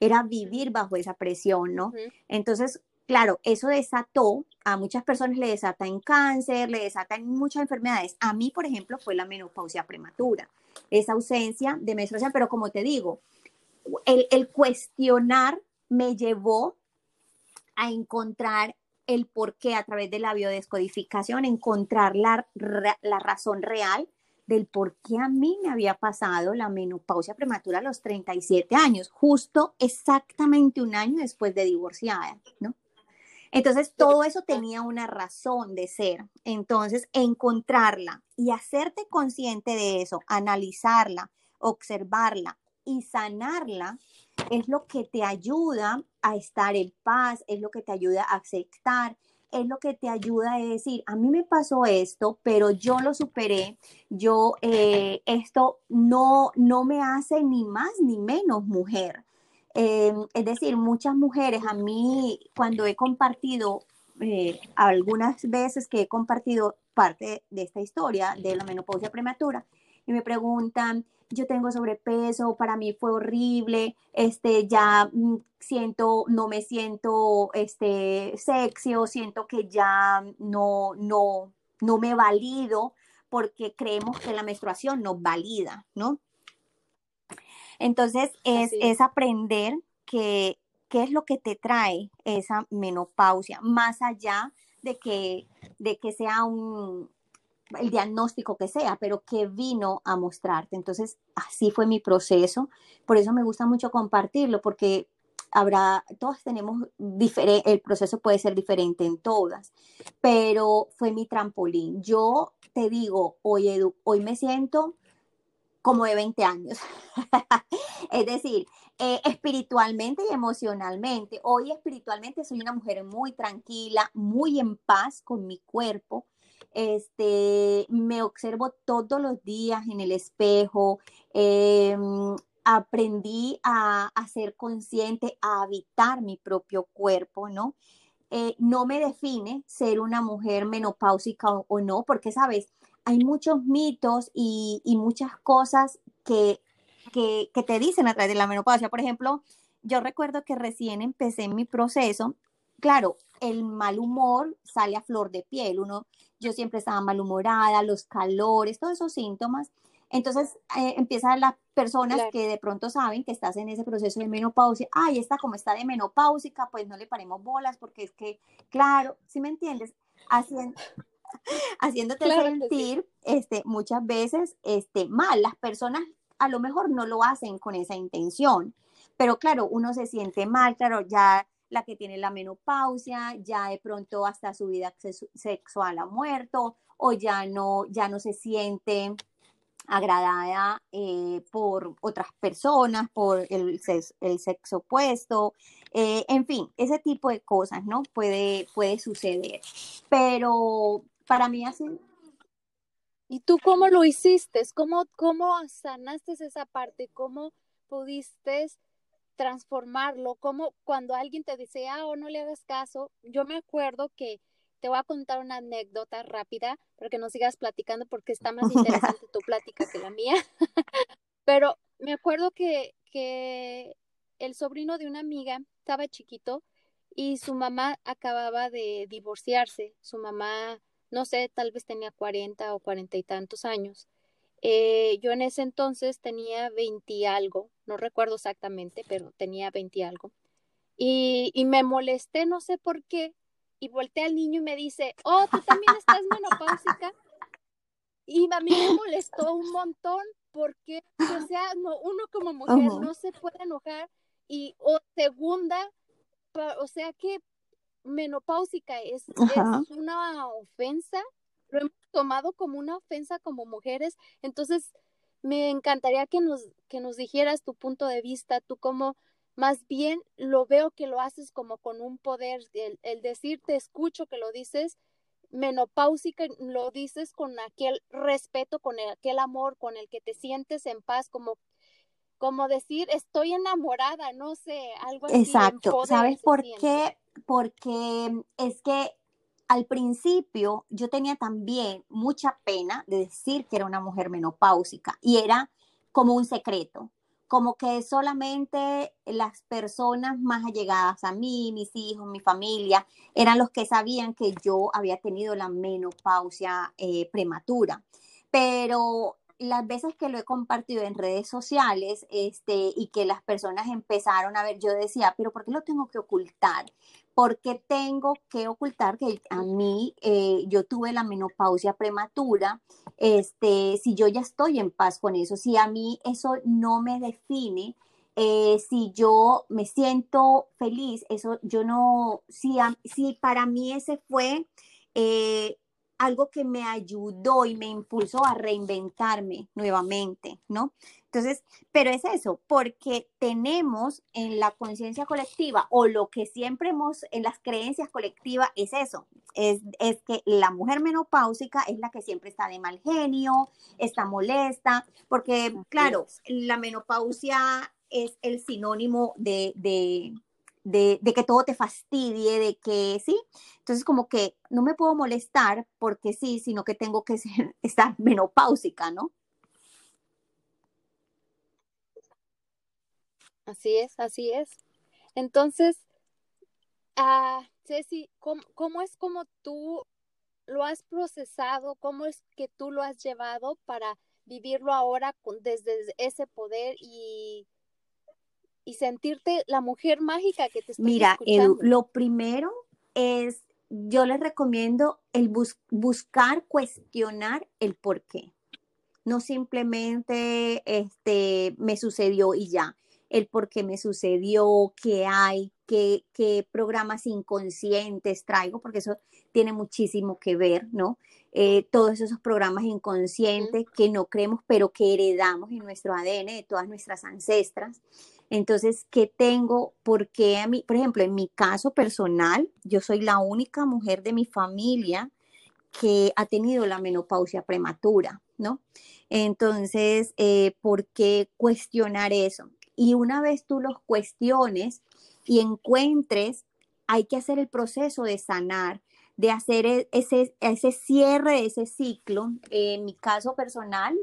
Era vivir bajo esa presión, ¿no? Entonces, claro, eso desató, a muchas personas le desata en cáncer, le desata en muchas enfermedades. A mí, por ejemplo, fue la menopausia prematura, esa ausencia de menstruación, pero como te digo, el, el cuestionar me llevó a encontrar el por qué a través de la biodescodificación, encontrar la, la razón real del por qué a mí me había pasado la menopausia prematura a los 37 años, justo exactamente un año después de divorciada, ¿no? Entonces, todo eso tenía una razón de ser. Entonces, encontrarla y hacerte consciente de eso, analizarla, observarla y sanarla es lo que te ayuda a estar en paz, es lo que te ayuda a aceptar, es lo que te ayuda a decir, a mí me pasó esto, pero yo lo superé, yo, eh, esto no, no me hace ni más ni menos mujer. Eh, es decir, muchas mujeres, a mí cuando he compartido, eh, algunas veces que he compartido parte de esta historia de la menopausia prematura, y me preguntan, yo tengo sobrepeso, para mí fue horrible, este, ya mm, siento, no me siento, este, sexy o siento que ya no, no, no me valido porque creemos que la menstruación nos valida, ¿no? Entonces es, es aprender que, qué es lo que te trae esa menopausia, más allá de que, de que sea un, el diagnóstico que sea, pero que vino a mostrarte. Entonces, así fue mi proceso. Por eso me gusta mucho compartirlo, porque habrá, todas tenemos el proceso puede ser diferente en todas, pero fue mi trampolín. Yo te digo, hoy, hoy me siento como de 20 años. [LAUGHS] es decir, eh, espiritualmente y emocionalmente. Hoy espiritualmente soy una mujer muy tranquila, muy en paz con mi cuerpo este, me observo todos los días en el espejo, em, aprendí a, ser consciente, a habitar mi propio cuerpo, ¿no? Eh, no me define ser una mujer menopáusica o, no, porque, sabes, hay muchos mitos y, muchas cosas que, que, que, te dicen a través de la menopausia. Por ejemplo, yo recuerdo que recién empecé mi proceso, claro, el mal humor sale a flor de piel, uno yo siempre estaba malhumorada, los calores, todos esos síntomas. Entonces eh, empiezan las personas que de pronto saben que estás en ese proceso de menopausia, ay, está como está de menopáusica, pues no le paremos bolas porque es que, claro, si me entiendes, [LAUGHS] haciéndote sentir este, muchas veces este, mal. Las personas a lo mejor no lo hacen con esa intención, pero claro, uno se siente mal, claro, ya la que tiene la menopausia, ya de pronto hasta su vida sexual ha muerto o ya no, ya no se siente agradada eh, por otras personas, por el, el sexo opuesto, eh, en fin, ese tipo de cosas, ¿no? Puede, puede suceder. Pero para mí así... ¿Y tú cómo lo hiciste? ¿Cómo, cómo sanaste esa parte? ¿Cómo pudiste transformarlo, como cuando alguien te dice, ah, o no le hagas caso, yo me acuerdo que te voy a contar una anécdota rápida, para que no sigas platicando porque está más [LAUGHS] interesante tu plática que la mía, [LAUGHS] pero me acuerdo que, que el sobrino de una amiga estaba chiquito y su mamá acababa de divorciarse, su mamá, no sé, tal vez tenía 40 o cuarenta y tantos años. Eh, yo en ese entonces tenía 20 algo, no recuerdo exactamente, pero tenía 20 algo. Y, y, me molesté, no sé por qué, y volteé al niño y me dice, oh, tú también estás menopáusica. Y a mí me molestó un montón porque, o sea, no, uno como mujer no se puede enojar. Y, o segunda, o sea que menopáusica es, es una ofensa. Lo hemos tomado como una ofensa como mujeres. Entonces, me encantaría que nos, que nos dijeras tu punto de vista, tú cómo más bien lo veo que lo haces como con un poder, el, el decir te escucho que lo dices menopáusica, lo dices con aquel respeto, con aquel amor, con el que te sientes en paz, como, como decir estoy enamorada, no sé, algo así. Exacto, ¿sabes por qué? Porque es que al principio yo tenía también mucha pena de decir que era una mujer menopáusica y era como un secreto, como que solamente las personas más allegadas a mí, mis hijos, mi familia, eran los que sabían que yo había tenido la menopausia eh, prematura. Pero las veces que lo he compartido en redes sociales este, y que las personas empezaron a ver, yo decía, pero ¿por qué lo tengo que ocultar? ¿Por qué tengo que ocultar que a mí eh, yo tuve la menopausia prematura? Este, si yo ya estoy en paz con eso, si a mí eso no me define, eh, si yo me siento feliz, eso yo no, si, si para mí ese fue eh, algo que me ayudó y me impulsó a reinventarme nuevamente, ¿no? Entonces, pero es eso, porque tenemos en la conciencia colectiva o lo que siempre hemos en las creencias colectivas es eso, es, es, que la mujer menopáusica es la que siempre está de mal genio, está molesta, porque claro, la menopausia es el sinónimo de, de de, que todo te fastidie, de que sí. Entonces, como que no me puedo molestar porque sí, sino que tengo que ser, [LAUGHS] estar menopáusica, ¿no? Así es, así es. Entonces, uh, Ceci, ¿cómo, ¿cómo es como tú lo has procesado? ¿Cómo es que tú lo has llevado para vivirlo ahora con, desde ese poder y y sentirte la mujer mágica que te estoy Mira, lo primero es, yo les recomiendo el buscar, cuestionar el por qué. No simplemente este, me sucedió y ya. El por qué me sucedió, qué hay, qué, qué programas inconscientes traigo, porque eso tiene muchísimo que ver, ¿no? Eh, todos esos programas inconscientes que no creemos, pero que heredamos en nuestro ADN de todas nuestras ancestras. Entonces, ¿qué tengo? Porque a mí, por ejemplo, en mi caso personal, yo soy la única mujer de mi familia que ha tenido la menopausia prematura, ¿no? Entonces, eh, ¿por qué cuestionar eso? Y una vez tú los cuestiones y encuentres, hay que hacer el proceso de sanar, de hacer e, ese, ese cierre de ese ciclo. En mi caso personal,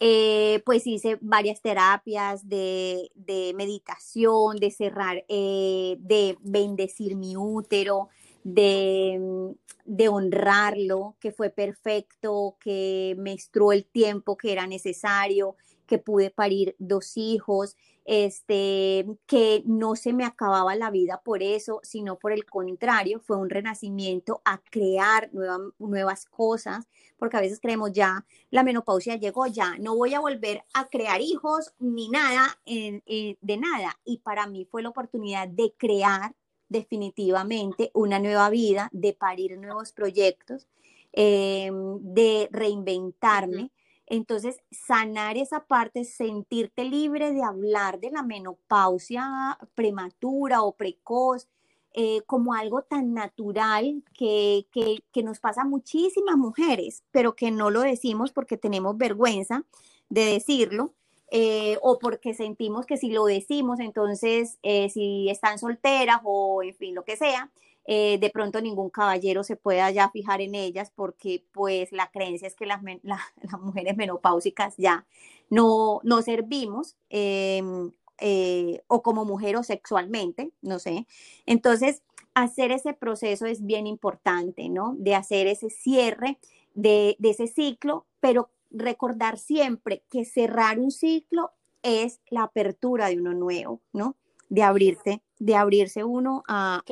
eh, pues hice varias terapias de, meditación, de cerrar, eh, de bendecir mi útero, de, de, honrarlo, que fue perfecto, que me estró el tiempo que era necesario, que pude parir dos hijos, este, que no se me acababa la vida por eso, sino por el contrario, fue un renacimiento a crear nuevas cosas, porque a veces creemos ya, la menopausia llegó ya, no voy a volver a crear hijos ni nada de nada. Y para mí fue la oportunidad de crear definitivamente una nueva vida, de parir nuevos proyectos, em, de reinventarme. Entonces, sanar esa parte, sentirte libre de hablar de la menopausia prematura o precoz, eh, como algo tan natural que, que, nos pasa a muchísimas mujeres, pero que no lo decimos porque tenemos vergüenza de decirlo. Eh, o porque sentimos que si lo decimos, entonces eh, si están solteras o en fin, lo que sea, eh, de pronto ningún caballero se pueda ya fijar en ellas porque pues la creencia es que las, [LAUGHS] las mujeres menopáusicas ya no, no servimos em, eh, o como mujer o sexualmente, no sé. Entonces, hacer ese proceso es bien importante, ¿no? De hacer ese cierre de, de ese ciclo, pero recordar siempre que cerrar un ciclo es la apertura de uno nuevo, ¿no? De abrirse de abrirse uno a,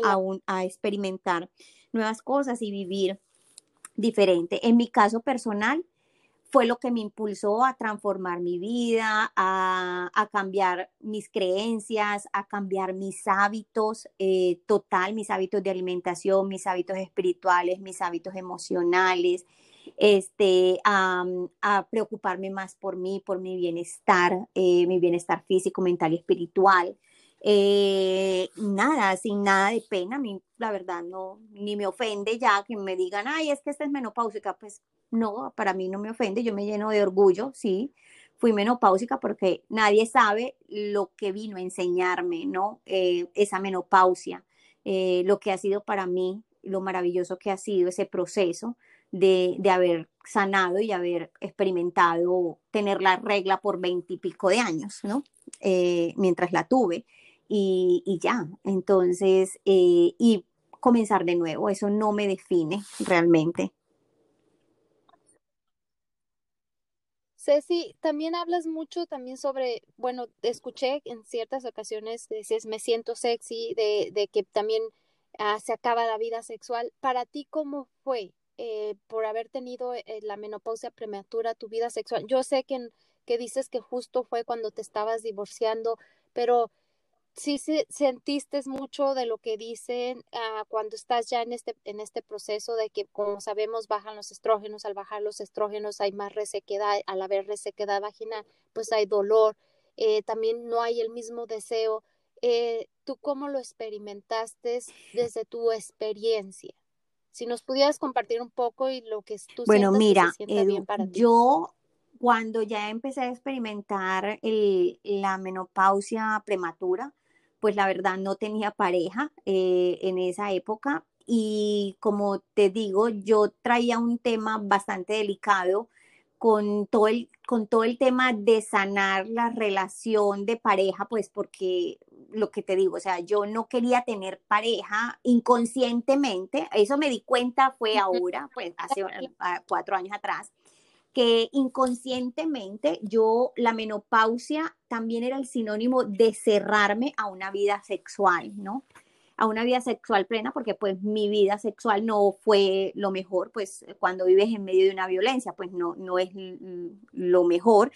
a, experimentar nuevas cosas y vivir diferente. En mi caso personal, fue lo que me impulsó a transformar mi vida, a, a cambiar mis creencias, a cambiar mis hábitos eh, total, mis hábitos de alimentación, mis hábitos espirituales, mis hábitos emocionales, este, a, a preocuparme más por mí, por mi bienestar, eh, mi bienestar físico, mental y espiritual. Eh, nada, sin nada de pena, a mí la verdad no, ni me ofende ya que me digan, ay, es que esta es menopáusica, pues no, para mí no me ofende, yo me lleno de orgullo, sí, fui menopáusica porque nadie sabe lo que vino a enseñarme, ¿no? Eh, esa menopausia, eh, lo que ha sido para mí, lo maravilloso que ha sido ese proceso de, de haber sanado y haber experimentado tener la regla por veintipico de años, ¿no? Mientras la tuve y, y ya, entonces, y comenzar de nuevo, eso no me define realmente. Ceci, también hablas mucho también sobre, bueno, escuché en ciertas ocasiones, dices, me siento sexy, de, de que también ah, se acaba la vida sexual. Para ti, ¿cómo fue eh, por haber tenido eh, la menopausia prematura tu vida sexual? Yo sé que, que dices que justo fue cuando te estabas divorciando, pero sí se, sentiste mucho de lo que dicen ah, cuando estás ya en este, en este proceso de que, como sabemos, bajan los estrógenos, al bajar los estrógenos hay más resequedad, al haber resequedad vaginal, pues hay dolor, eh, también no hay el mismo deseo. Eh, ¿Tú cómo lo experimentaste desde tu experiencia? Si nos pudieras compartir un poco y lo que tú bueno, mira, que se bien para ti. Yo cuando ya empecé a experimentar el, la menopausia prematura, pues la verdad no tenía pareja eh, en esa época. Y como te digo, yo traía un tema bastante delicado con todo el, con todo el tema de sanar la relación de pareja, pues porque lo que te digo, o sea, yo no quería tener pareja inconscientemente, eso me di cuenta fue ahora, pues hace cuatro años atrás, que inconscientemente yo, la menopausia también era el sinónimo de cerrarme a una vida sexual, ¿no? A una vida sexual plena, porque pues mi vida sexual no fue lo mejor, pues cuando vives en medio de una violencia, pues no, no es lo mejor,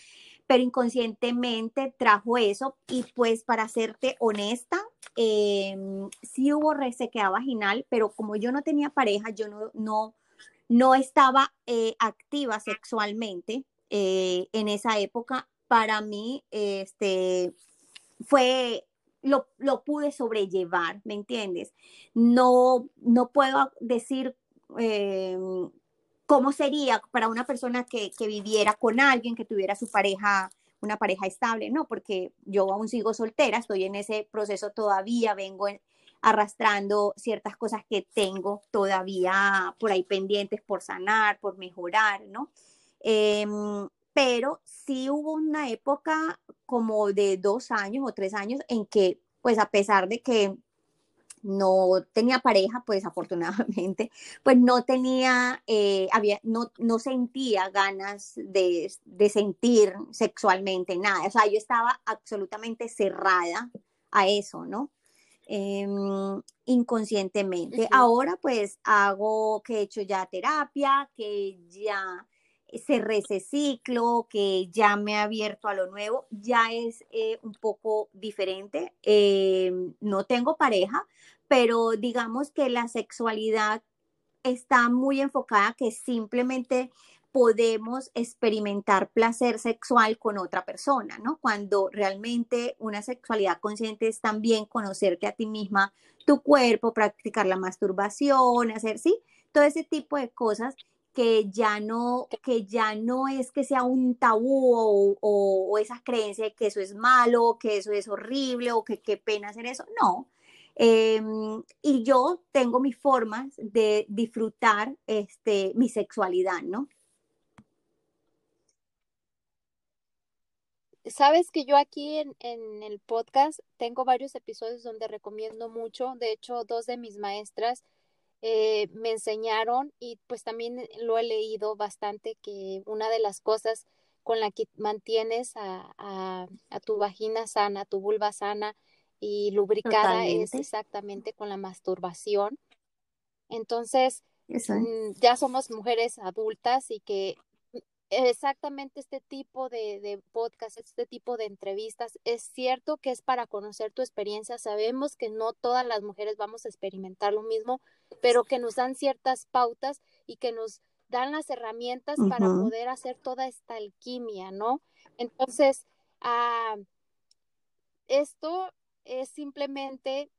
pero inconscientemente trajo eso y pues para serte honesta, eh, sí hubo resequedad vaginal, pero como yo no tenía pareja, yo no, no no estaba eh, activa sexualmente eh, en esa época, para mí este, fue, lo, lo, pude sobrellevar, ¿me entiendes? No, no puedo decir eh, cómo sería para una persona que, que viviera con alguien, que tuviera su pareja una pareja estable, no, porque yo aún sigo soltera, estoy en ese proceso todavía, vengo en, arrastrando ciertas cosas que tengo todavía por ahí pendientes por sanar, por mejorar, ¿no? Em, pero sí hubo una época como de dos años o tres años en que, pues a pesar de que no tenía pareja, pues [LAUGHS] afortunadamente, pues no tenía, eh, había, no, no sentía ganas de, de, sentir sexualmente nada. O sea, yo estaba absolutamente cerrada a eso, ¿no? Em, inconscientemente. Ahora pues hago que he hecho ya terapia, que ya cerré ese ciclo, que ya me he abierto a lo nuevo, ya es eh, un poco diferente. Em, no tengo pareja, pero digamos que la sexualidad está muy enfocada que simplemente podemos experimentar placer sexual con otra persona, ¿no? Cuando realmente una sexualidad consciente es también conocerte a ti misma, tu cuerpo, practicar la masturbación, hacer, sí, todo ese tipo de cosas que ya no, que ya no es que sea un tabú o, o, esas creencias de que eso es malo, que eso es horrible o que qué pena hacer eso, no. Em, y yo tengo mis formas de disfrutar este, mi sexualidad, ¿no? Sabes que yo aquí en, en, el podcast tengo varios episodios donde recomiendo mucho. De hecho, dos de mis maestras eh, me enseñaron y pues también lo he leído bastante que una de las cosas con la que mantienes a, a, a tu vagina sana, tu vulva sana y lubricada es exactamente con la masturbación. Entonces, mm, ya somos mujeres adultas y que exactamente este tipo de, de podcast, este tipo de entrevistas. Es cierto que es para conocer tu experiencia. Sabemos que no todas las mujeres vamos a experimentar lo mismo, pero que nos dan ciertas pautas y que nos dan las herramientas para poder hacer toda esta alquimia, ¿no? Entonces, ah, esto es simplemente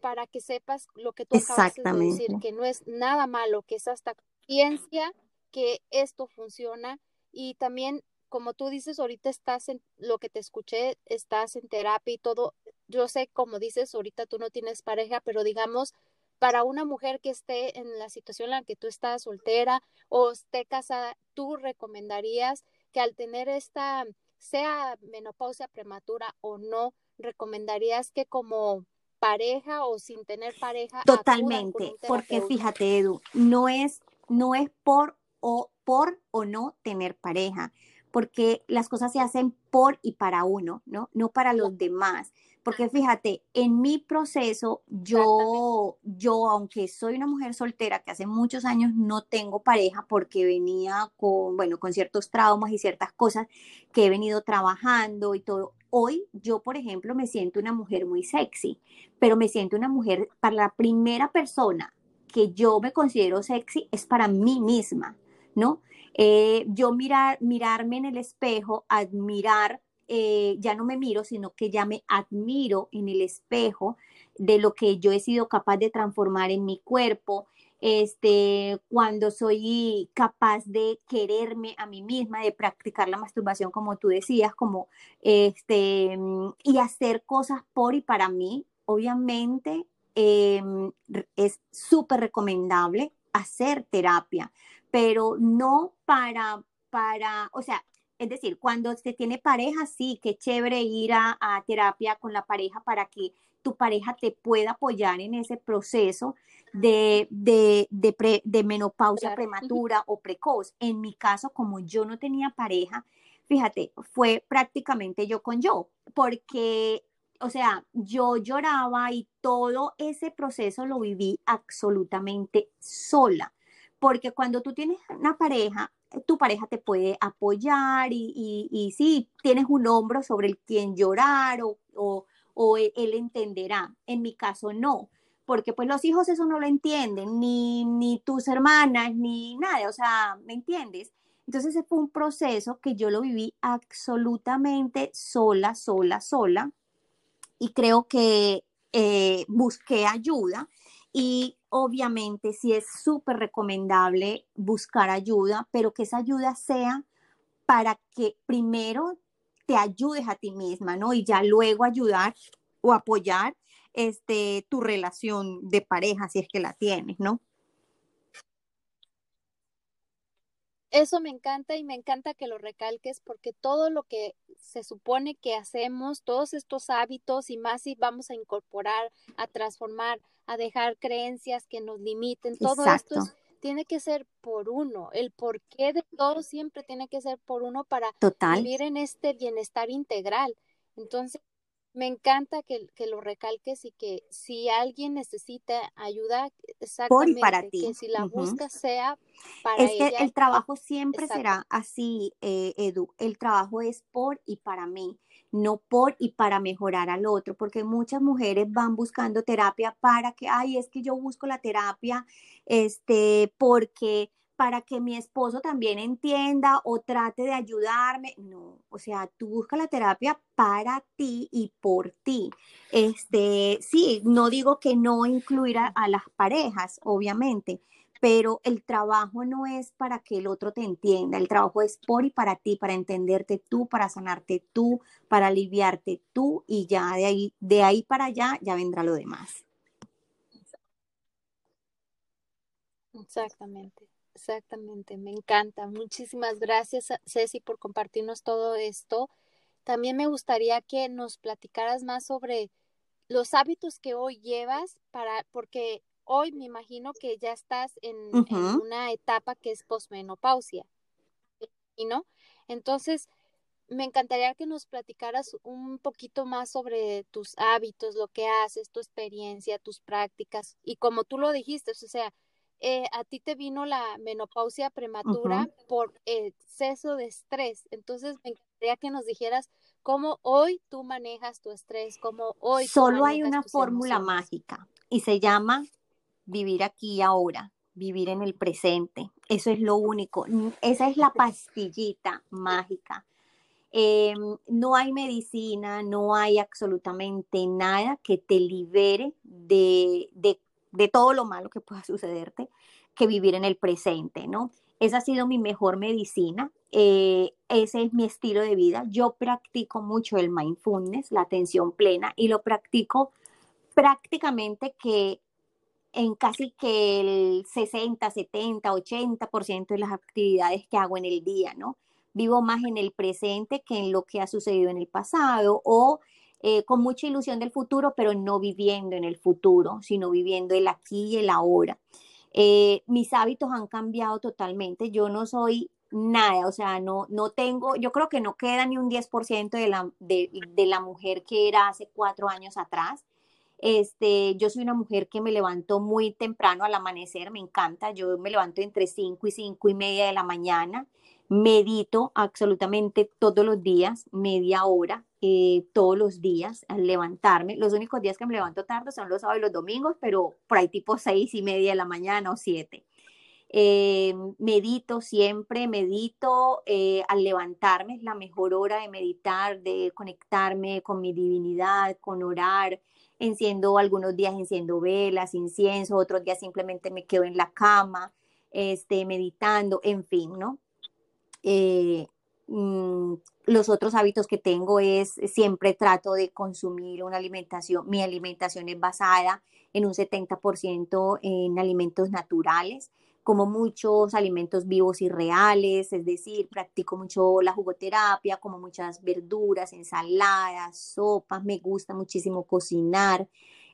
para que sepas lo que tú acabas de decir, que no es nada malo, que es hasta ciencia que esto funciona. Y también como tú dices ahorita estás en lo que te escuché estás en terapia y todo. Yo sé como dices ahorita tú no tienes pareja pero digamos para una mujer que esté en la situación en la que tú estás soltera o esté casada tú recomendarías que al tener esta sea menopausia prematura o no recomendarías que como pareja o sin tener pareja totalmente porque fíjate Edu no es no es por o por o no tener pareja, porque las cosas se hacen por y para uno, ¿no? No para los demás. Porque fíjate, en mi proceso, yo, yo, aunque soy una mujer soltera que hace muchos años no tengo pareja porque venía con, bueno, con ciertos traumas y ciertas cosas que he venido trabajando y todo. Hoy yo, por ejemplo, me siento una mujer muy sexy, pero me siento una mujer, para la primera persona que yo me considero sexy es para mí misma, ¿no? Eh, yo mirar, mirarme en el espejo, admirar, eh, ya no me miro, sino que ya me admiro en el espejo de lo que yo he sido capaz de transformar en mi cuerpo, este, cuando soy capaz de quererme a mí misma, de practicar la masturbación, como tú decías, como este, y hacer cosas por y para mí, obviamente Em, es súper recomendable hacer terapia, pero no para, para, o sea, es decir, cuando se tiene pareja, sí, qué chévere ir a, terapia con la pareja para que tu pareja te pueda apoyar en ese proceso de, de, de menopausia prematura o precoz. En mi caso, como yo no tenía pareja, fíjate, fue prácticamente yo con yo, porque o sea, yo lloraba y todo ese proceso lo viví absolutamente sola, porque cuando tú tienes una pareja, tu pareja te puede apoyar y, y, y sí, tienes un hombro sobre el quien llorar o, o, o e, él entenderá. En mi caso no, porque pues los hijos eso no lo entienden, ni, ni tus hermanas, ni nada, o sea, ¿me entiendes? Entonces ese fue un proceso que yo lo viví absolutamente sola, sola, sola y creo que eh, busqué ayuda y obviamente sí es súper recomendable buscar ayuda, pero que esa ayuda sea para que primero te ayudes a ti misma, ¿no? Y ya luego ayudar o apoyar este, tu relación de pareja, si es que la tienes, ¿no? Eso me encanta y me encanta que lo recalques porque todo lo que se supone que hacemos, todos estos hábitos y más si vamos a incorporar, a transformar, a dejar creencias que nos limiten, todo esto tiene que ser por uno. El porqué de todo siempre tiene que ser por uno para vivir en este bienestar integral. Entonces, me encanta que, lo recalques y que si alguien necesita ayuda, exactamente, para ti. que si la busca sea para es que el trabajo siempre será así, eh, Edu. El trabajo es por y para mí, no por y para mejorar al otro, porque muchas mujeres van buscando terapia para que, ay, es que yo busco la terapia, este, porque para que mi esposo también entienda o trate de ayudarme. No, o sea, tú busca la terapia para ti y por ti. Este, sí, no digo que no incluir a, las parejas, obviamente, pero el trabajo no es para que el otro te entienda, el trabajo es por y para ti, para entenderte tú, para sanarte tú, para aliviarte tú y ya de ahí, de ahí para allá ya vendrá lo demás. Exactamente. Exactamente, me encanta. Muchísimas gracias, Ceci, por compartirnos todo esto. También me gustaría que nos platicaras más sobre los hábitos que hoy llevas para, porque hoy me imagino que ya estás en, una etapa que es posmenopausia, ¿y no? Entonces, me encantaría que nos platicaras un poquito más sobre tus hábitos, lo que haces, tu experiencia, tus prácticas y como tú lo dijiste, o sea, eh, a ti te vino la menopausia prematura por exceso de estrés. Entonces, me encantaría que nos dijeras cómo hoy tú manejas tu estrés, cómo hoy. Solo hay una fórmula mágica y se llama vivir aquí y ahora, vivir en el presente. Eso es lo único. Esa es la pastillita mágica. Em, no hay medicina, no hay absolutamente nada que te libere de, de, de todo lo malo que pueda [LAUGHS] sucederte que vivir en el presente, ¿no? Esa ha sido mi mejor medicina, eh, ese es mi estilo de vida. Yo practico mucho el mindfulness, la atención plena, y lo practico prácticamente que en casi que el 60, 70, 80% de las actividades que hago en el día, ¿no? Vivo más en el presente que en lo que ha sucedido en el pasado o eh, con mucha ilusión del futuro, pero no viviendo en el futuro, sino viviendo el aquí y el ahora. Eh, mis hábitos han cambiado totalmente. Yo no soy nada, o sea, no, no tengo, yo creo que no queda ni un 10% de la, de, de la mujer que era hace cuatro años atrás. Este, yo soy una mujer que me levanto muy temprano al amanecer, me encanta. Yo me levanto entre 5 y 5 y media de la mañana. Medito absolutamente todos los días, media hora, eh, todos los días al levantarme. Los únicos días que me levanto tarde son los sábados y los domingos, pero por ahí tipo 6 y media de la mañana o 7. Eh, medito siempre, medito eh, al levantarme, es la mejor hora de meditar, de conectarme con mi divinidad, con orar, enciendo algunos días enciendo velas, incienso, otros días simplemente me quedo en la cama, este, meditando, en fin, ¿no? Eh, mm, los otros hábitos que tengo es siempre trato de consumir una alimentación, mi alimentación es basada en un 70% en alimentos naturales, como muchos alimentos vivos y reales, es decir, practico mucho la jugoterapia, como muchas verduras, ensaladas, sopas, me gusta muchísimo cocinar.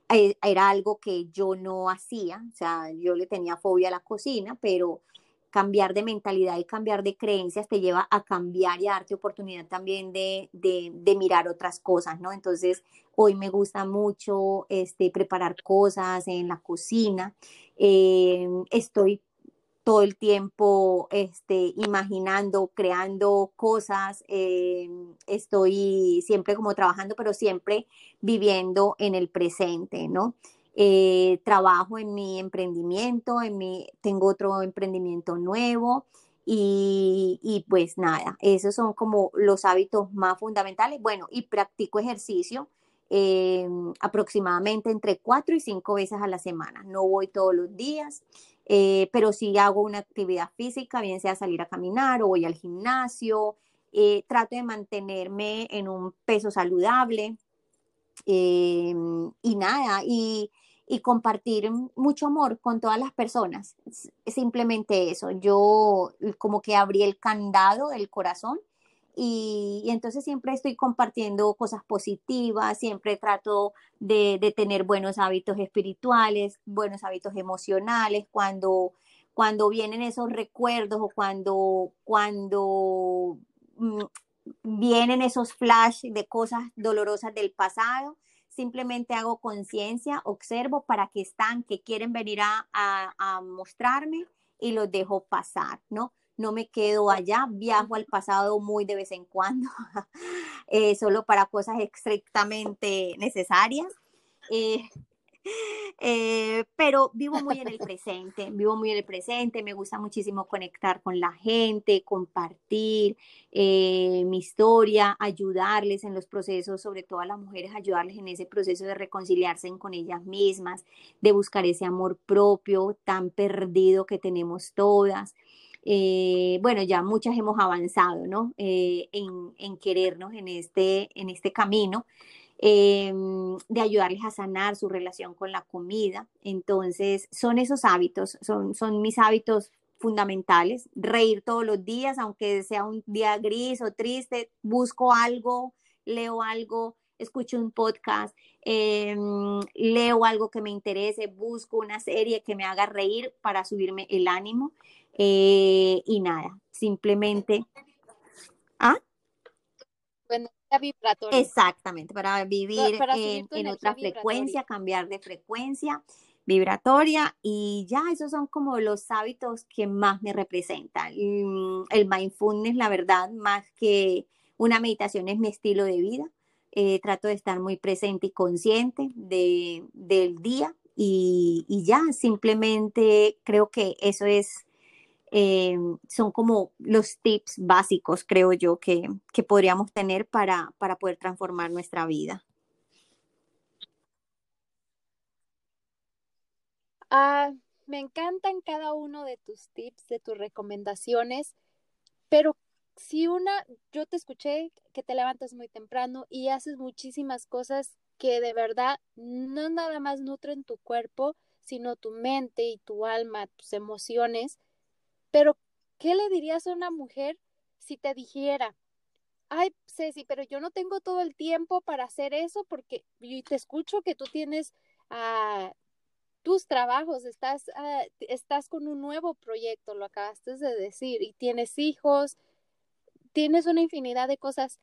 Eh, era algo que yo no hacía, o sea, yo le tenía fobia a la cocina, pero cambiar de mentalidad y cambiar de creencias te lleva a cambiar y a darte oportunidad también de, de, mirar otras cosas, ¿no? Entonces, hoy me gusta mucho este, preparar cosas en la cocina. Eh, estoy todo el tiempo este, imaginando, creando cosas, eh, estoy siempre como trabajando, pero siempre viviendo en el presente, ¿no? Eh, trabajo en mi emprendimiento, en mi, tengo otro emprendimiento nuevo y, pues nada, esos son como los hábitos más fundamentales. Bueno, y practico ejercicio eh, aproximadamente entre cuatro y cinco veces a la semana. No voy todos los días. Eh, pero si hago una actividad física, bien sea salir a caminar o voy al gimnasio, trato de mantenerme en un peso saludable y nada, y, y, compartir mucho amor con todas las personas. Simplemente eso, yo como que abrí el candado del corazón y, entonces siempre estoy compartiendo cosas positivas, siempre trato de, tener buenos hábitos espirituales, buenos hábitos emocionales, cuando, cuando vienen esos recuerdos o cuando, cuando mm, vienen esos flash de cosas dolorosas del pasado, simplemente hago conciencia, observo para que están, que quieren venir a, a mostrarme y los dejo pasar, ¿no? no me quedo allá, viajo al pasado muy de vez en cuando, [LAUGHS] eh, solo para cosas estrictamente necesarias. Eh, eh, pero vivo muy en el presente, vivo muy en el presente, me gusta muchísimo conectar con la gente, compartir mi historia, ayudarles en los procesos, sobre todo a las mujeres, ayudarles en ese proceso de reconciliarse con ellas mismas, de buscar ese amor propio tan perdido que tenemos todas. Eh, bueno, ya muchas hemos avanzado, ¿no? Eh, en, querernos en este, en este camino, em, de ayudarles a sanar su relación con la comida. Entonces, son esos hábitos, son, son mis hábitos fundamentales. Reír todos los días, aunque sea un día gris o triste, busco algo, leo algo, escucho un podcast, em, leo algo que me interese, busco una serie que me haga reír para subirme el ánimo. Eh, y nada, simplemente... ¿Ah? Bueno, Exactamente, para vivir en, otra frecuencia, cambiar de frecuencia. vibratoria y ya esos son como los hábitos que más me representan. Mm, el mindfulness, la verdad, más que una meditación es mi estilo de vida. Eh, trato de estar muy presente y consciente de, del día y, y, ya simplemente creo que eso es, eh, son como los tips básicos, creo yo, que, que podríamos tener para, para poder transformar nuestra vida. Ah, me encantan cada uno de tus tips, de tus recomendaciones, pero si una, yo te escuché que te levantas muy temprano y haces muchísimas cosas que de verdad no nada más nutren tu cuerpo, sino tu mente y tu alma, tus emociones. Pero, ¿qué le dirías a una mujer si te dijera, ay, Ceci, pero yo no tengo todo el tiempo para hacer eso porque y te escucho que tú tienes ah, tus trabajos, estás, ah, estás con un nuevo proyecto, lo acabaste de decir, y tienes hijos, tienes una infinidad de cosas.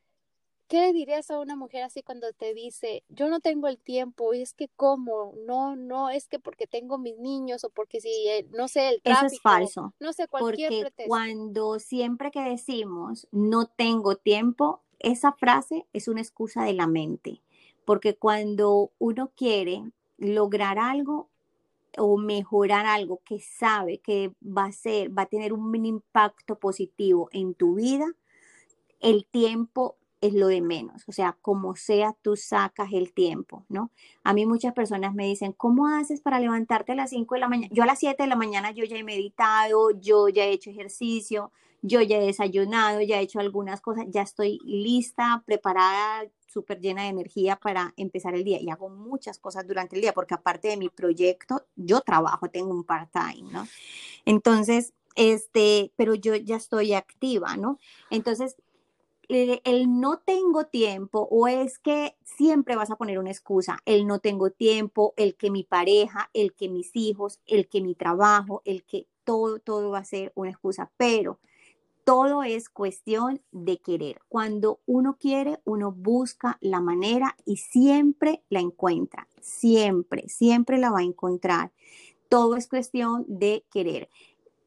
¿Qué le dirías a una mujer así cuando te dice, yo no tengo el tiempo, y es que cómo, no, no, es que porque tengo mis niños o porque si, eh, no sé, el tráfico. Eso es falso. No sé, cualquier porque Cuando siempre que decimos, no tengo tiempo, esa frase es una excusa de la mente, porque cuando uno quiere lograr algo, o mejorar algo que sabe que va a ser, va a tener un impacto positivo en tu vida, el tiempo es lo de menos, o sea, como sea, tú sacas el tiempo, ¿no? A mí muchas personas me dicen, ¿cómo haces para levantarte a las 5 de la mañana? Yo a las 7 de la mañana yo ya he meditado, yo ya he hecho ejercicio, yo ya he desayunado, ya he hecho algunas cosas, ya estoy lista, preparada, súper llena de energía para empezar el día y hago muchas cosas durante el día porque aparte de mi proyecto, yo trabajo, tengo un part-time, ¿no? Entonces, este, pero yo ya estoy activa, ¿no? Entonces, el, no tengo tiempo o es que siempre vas a poner una excusa, el no tengo tiempo, el que mi pareja, el que mis hijos, el que mi trabajo, el que todo, todo va a ser una excusa, pero todo es cuestión de querer. Cuando uno quiere, uno busca la manera y siempre la encuentra, siempre, siempre la va a encontrar. Todo es cuestión de querer.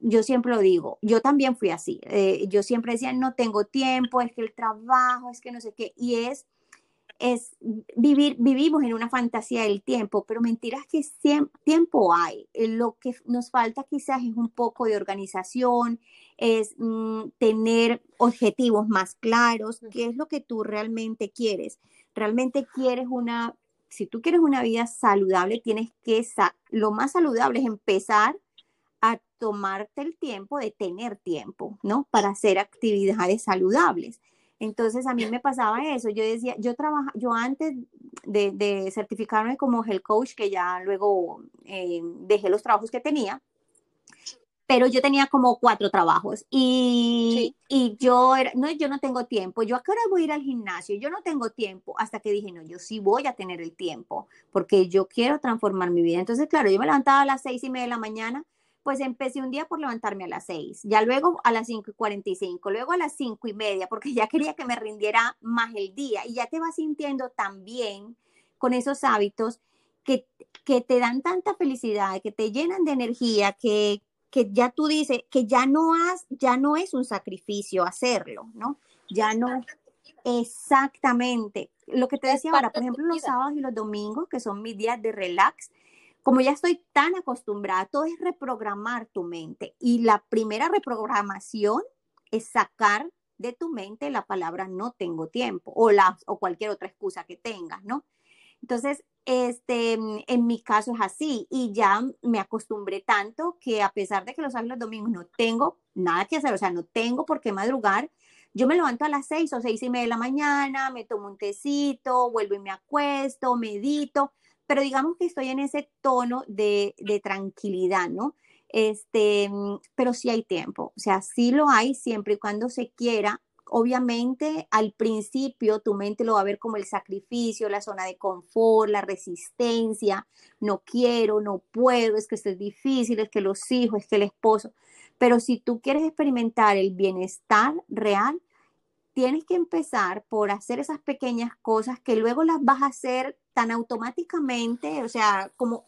Yo siempre lo digo, yo también fui así. Eh, yo siempre decía, no tengo tiempo, es que el trabajo, es que no sé qué. Y es es vivir, vivimos en una fantasía del tiempo, pero mentiras que siempre, tiempo hay. Eh, lo que nos falta quizás es un poco de organización, es mm, tener objetivos más claros, qué es lo que tú realmente quieres. Realmente quieres una, si tú quieres una vida saludable, tienes que, lo más saludable es empezar tomarte el tiempo de tener tiempo, ¿no? Para hacer actividades saludables. Entonces a mí me pasaba eso, yo decía, yo trabajo, yo antes de, certificarme como health coach, que ya luego eh, dejé los trabajos que tenía, pero yo tenía como cuatro trabajos y, y yo era, no, yo no tengo tiempo, yo a qué hora voy a ir al gimnasio, yo no tengo tiempo, hasta que dije, no, yo sí voy a tener el tiempo, porque yo quiero transformar mi vida. Entonces, claro, yo me levantaba a las seis y media de la mañana pues empecé un día por levantarme a las 6, ya luego a las 5 y 45, luego a las 5 y media, porque ya quería que me rindiera más el día y ya te vas sintiendo tan bien con esos hábitos que, que te dan tanta felicidad, que te llenan de energía, que, que ya tú dices que ya no, has, ya no es un sacrificio hacerlo, ¿no? Ya no, exactamente. Lo que te decía ahora, por ejemplo, los sábados y los domingos, que son mis días de relax, como ya estoy tan acostumbrada, todo es reprogramar tu mente. Y la primera reprogramación es sacar de tu mente la palabra no tengo tiempo o, la, o cualquier otra excusa que tengas, ¿no? Entonces, este, en mi caso es así y ya me acostumbré tanto que a pesar de que los sábados y los domingos no tengo nada que hacer, o sea, no tengo por qué madrugar, yo me levanto a las seis o seis y media de la mañana, me tomo un tecito, vuelvo y me acuesto, medito, pero digamos que estoy en ese tono de, tranquilidad, ¿no? Este, pero sí hay tiempo, o sea, sí lo hay siempre y cuando se quiera. Obviamente, al principio tu mente lo va a ver como el sacrificio, la zona de confort, la resistencia, no quiero, no puedo, es que esto es difícil, es que los hijos, es que el esposo. Pero si tú quieres experimentar el bienestar real, tienes que empezar por hacer esas pequeñas cosas que luego las vas a hacer tan automáticamente, o sea, como,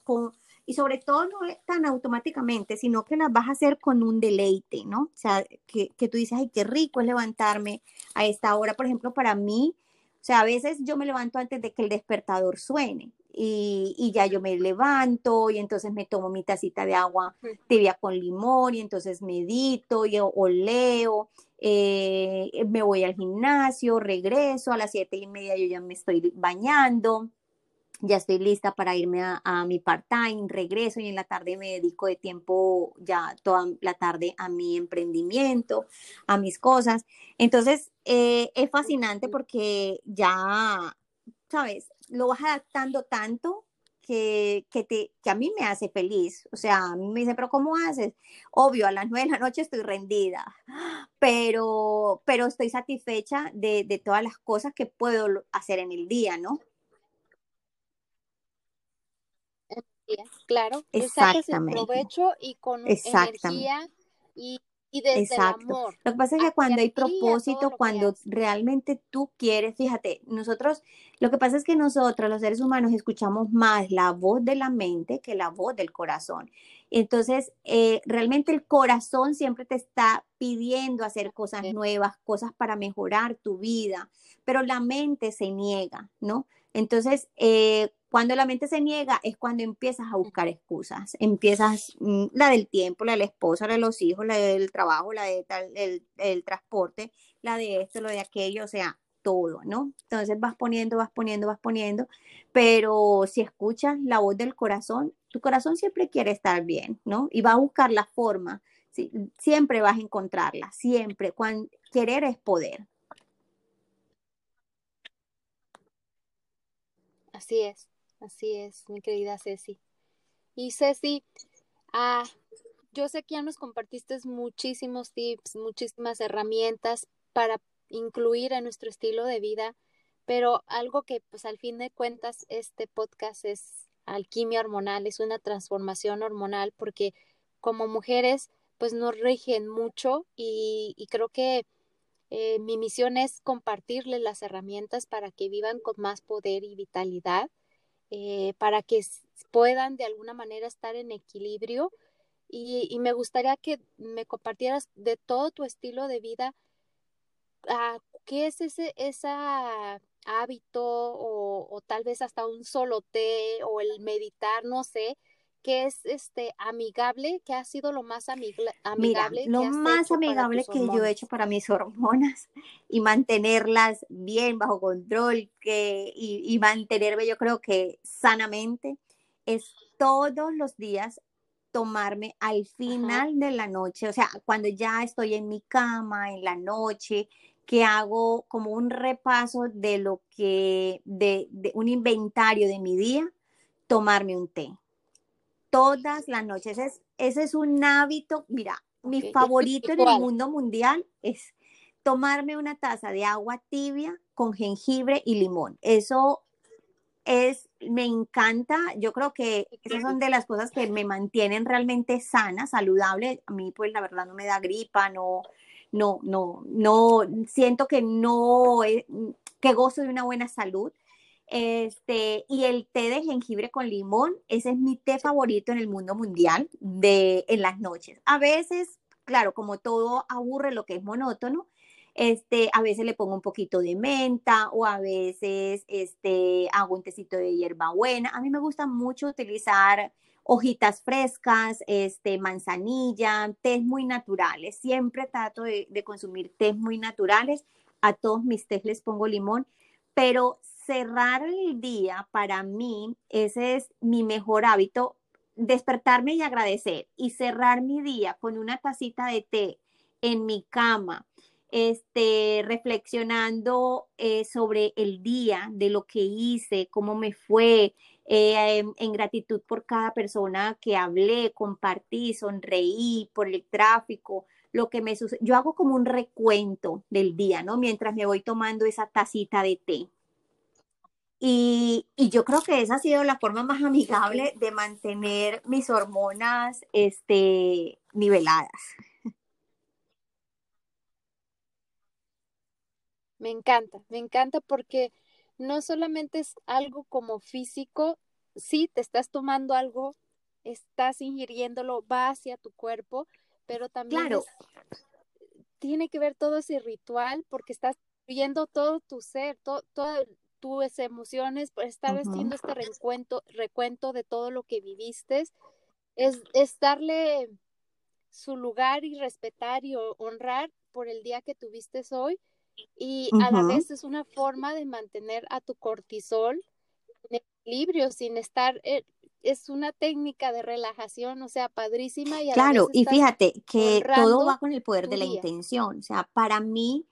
y sobre todo no tan automáticamente, sino que las vas a hacer con un deleite, ¿no? O sea, que, que tú dices, ay, qué rico es levantarme a esta hora, por ejemplo, para mí, o sea, a veces yo me levanto antes de que el despertador suene y, ya yo me levanto y entonces me tomo mi tacita de agua tibia con limón y entonces medito y, o, leo, eh, me voy al gimnasio, regreso a las siete y media yo ya me estoy bañando, ya estoy lista para irme a, mi part-time, regreso y en la tarde me dedico de tiempo ya toda la tarde a mi emprendimiento, a mis cosas. Entonces, eh, es fascinante porque ya, ¿sabes? lo vas adaptando tanto que, que, te, que a mí me hace feliz. O sea, a mí me dice, pero ¿cómo haces? Obvio, a las nueve de la noche estoy rendida, pero, pero estoy satisfecha de, de todas las cosas que puedo hacer en el día, ¿no? Claro, exactamente. provecho y con energía y y desde Exacto. el amor. Lo que pasa es que cuando hay propósito, cuando realmente tú quieres, fíjate, nosotros, lo que pasa es que nosotros, los seres humanos, escuchamos más la voz de la mente que la voz del corazón. Entonces, eh, realmente el corazón siempre te está pidiendo hacer cosas nuevas, cosas para mejorar tu vida, pero la mente se niega, ¿no? Entonces, eh, cuando la mente se niega es cuando empiezas a buscar excusas, empiezas mm, la del tiempo, la de la esposa, la de los hijos, la del trabajo, la de tal, el, transporte, la de esto, lo de aquello, o sea, todo, ¿no? Entonces vas poniendo, vas poniendo, vas poniendo, pero si escuchas la voz del corazón, tu corazón siempre quiere estar bien, ¿no? Y va a buscar la forma, siempre vas a encontrarla, siempre, cuando, querer es poder. Así es. Así es, mi querida Ceci. Y Ceci, ah, yo sé que ya nos compartiste muchísimos tips, muchísimas herramientas para incluir en nuestro estilo de vida, pero algo que pues al fin de cuentas este podcast es alquimia hormonal, es una transformación hormonal porque como mujeres pues nos rigen mucho y, creo que eh, mi misión es compartirles las herramientas para que vivan con más poder y vitalidad eh, para que puedan de alguna manera estar en equilibrio. Y, me gustaría que me compartieras de todo tu estilo de vida, ah, ¿qué es ese esa hábito o, o, tal vez hasta un solo té o el meditar, no sé, que es este amigable, que ha sido lo más amigable. lo más amigable que yo he hecho para mis hormonas [LAUGHS] y mantenerlas bien bajo control que, y, mantenerme yo creo que sanamente es todos los días tomarme al final de la noche, o sea, cuando ya estoy en mi cama, en la noche, que hago como un repaso de lo que, de, de un inventario de mi día, tomarme un té todas las noches. Ese es, ese es un hábito, mira, mi favorito en el mundo mundial es tomarme una taza de agua tibia con jengibre y limón. Eso es, me encanta. Yo creo que esas son de las cosas que me mantienen realmente sana, saludable. A mí, pues, la verdad, no me da gripa, no, no, no, no, siento que no, que gozo de una buena salud. Este, y el té de jengibre con limón, ese es mi té favorito en el mundo mundial de, en las noches. A veces, claro, como todo aburre lo que es monótono, este, a veces le pongo un poquito de menta o a veces este, hago un tecito de hierbabuena. A mí me gusta mucho utilizar hojitas frescas, este, manzanilla, tés muy naturales. Siempre trato de, de consumir tés muy naturales. A todos mis tés les pongo limón, pero cerrar el día para mí, ese es mi mejor hábito, despertarme y agradecer y cerrar mi día con una tacita de té en mi cama, este, reflexionando eh, sobre el día, de lo que hice, cómo me fue, eh, en, gratitud por cada persona que hablé, compartí, sonreí por el tráfico, lo que me. Yo hago como un recuento del día, ¿no? Mientras me voy tomando esa tacita de té. Y, yo creo que esa ha sido la forma más amigable de mantener mis hormonas este, niveladas. Me encanta, me encanta porque no solamente es algo como físico, sí, te estás tomando algo estás ingiriéndolo, va hacia tu cuerpo, pero también tiene que ver todo ese ritual porque estás viendo todo tu ser, todo, todas tus emociones, por estar haciendo este recuento, recuento de todo lo que viviste, es, es darle su lugar y respetar y honrar por el día que tuviste hoy y a la vez es una forma de mantener a tu cortisol en equilibrio sin estar eh, es una técnica de relajación, o sea, padrísima y Claro, y fíjate que todo va con el poder de la intención, o sea, para mí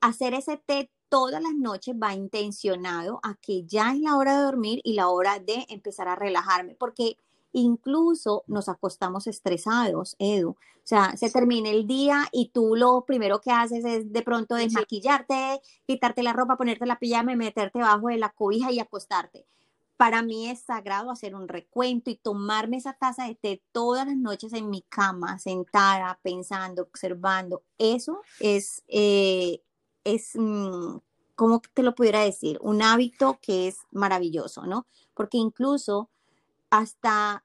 hacer ese té todas las noches va intencionado a que ya es la hora de dormir y la hora de empezar a relajarme, porque incluso nos acostamos estresados, Edu. O sea, se termina el día y tú lo primero que haces es de pronto desmaquillarte, quitarte la ropa, ponerte la pijama y meterte bajo de la cobija y acostarte. Para mí es sagrado hacer un recuento y tomarme esa taza de té todas las noches en mi cama, sentada, pensando, observando. Eso es, eh, es, mm, ¿cómo te lo pudiera decir? Un hábito que es maravilloso, ¿no? Porque incluso hasta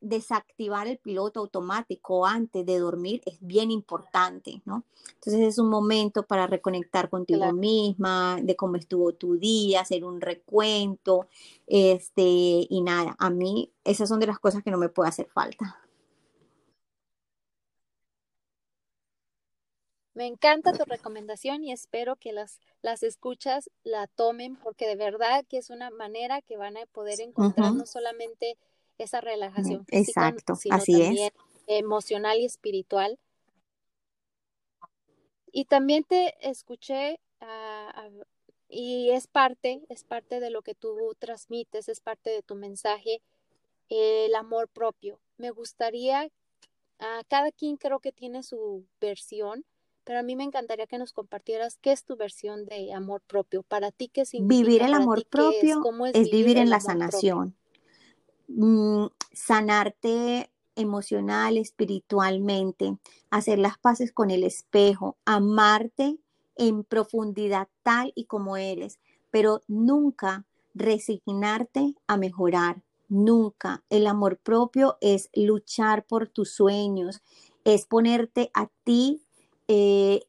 desactivar el piloto automático antes de dormir es bien importante, ¿no? Entonces es un momento para reconectar contigo misma, de cómo estuvo tu día, hacer un recuento, este, y nada, a mí esas son de las cosas que no me puede hacer falta. Me encanta tu recomendación y espero que las, las escuchas la tomen porque de verdad que es una manera que van a poder encontrar no solamente esa relajación física, Exacto, sino así también emocional y espiritual. Y también te escuché y es parte, es parte de lo que tú transmites, es parte de tu mensaje, el amor propio. Me gustaría, a cada quien creo que tiene su versión, pero a mí me encantaría que nos compartieras qué es tu versión de amor propio. Para ti, ¿qué significa? Vivir el amor propio es, vivir, en la sanación. Mm, sanarte emocional, espiritualmente, hacer las paces con el espejo, amarte en profundidad tal y como eres, pero nunca resignarte a mejorar, nunca. El amor propio es luchar por tus sueños, es ponerte a ti eh,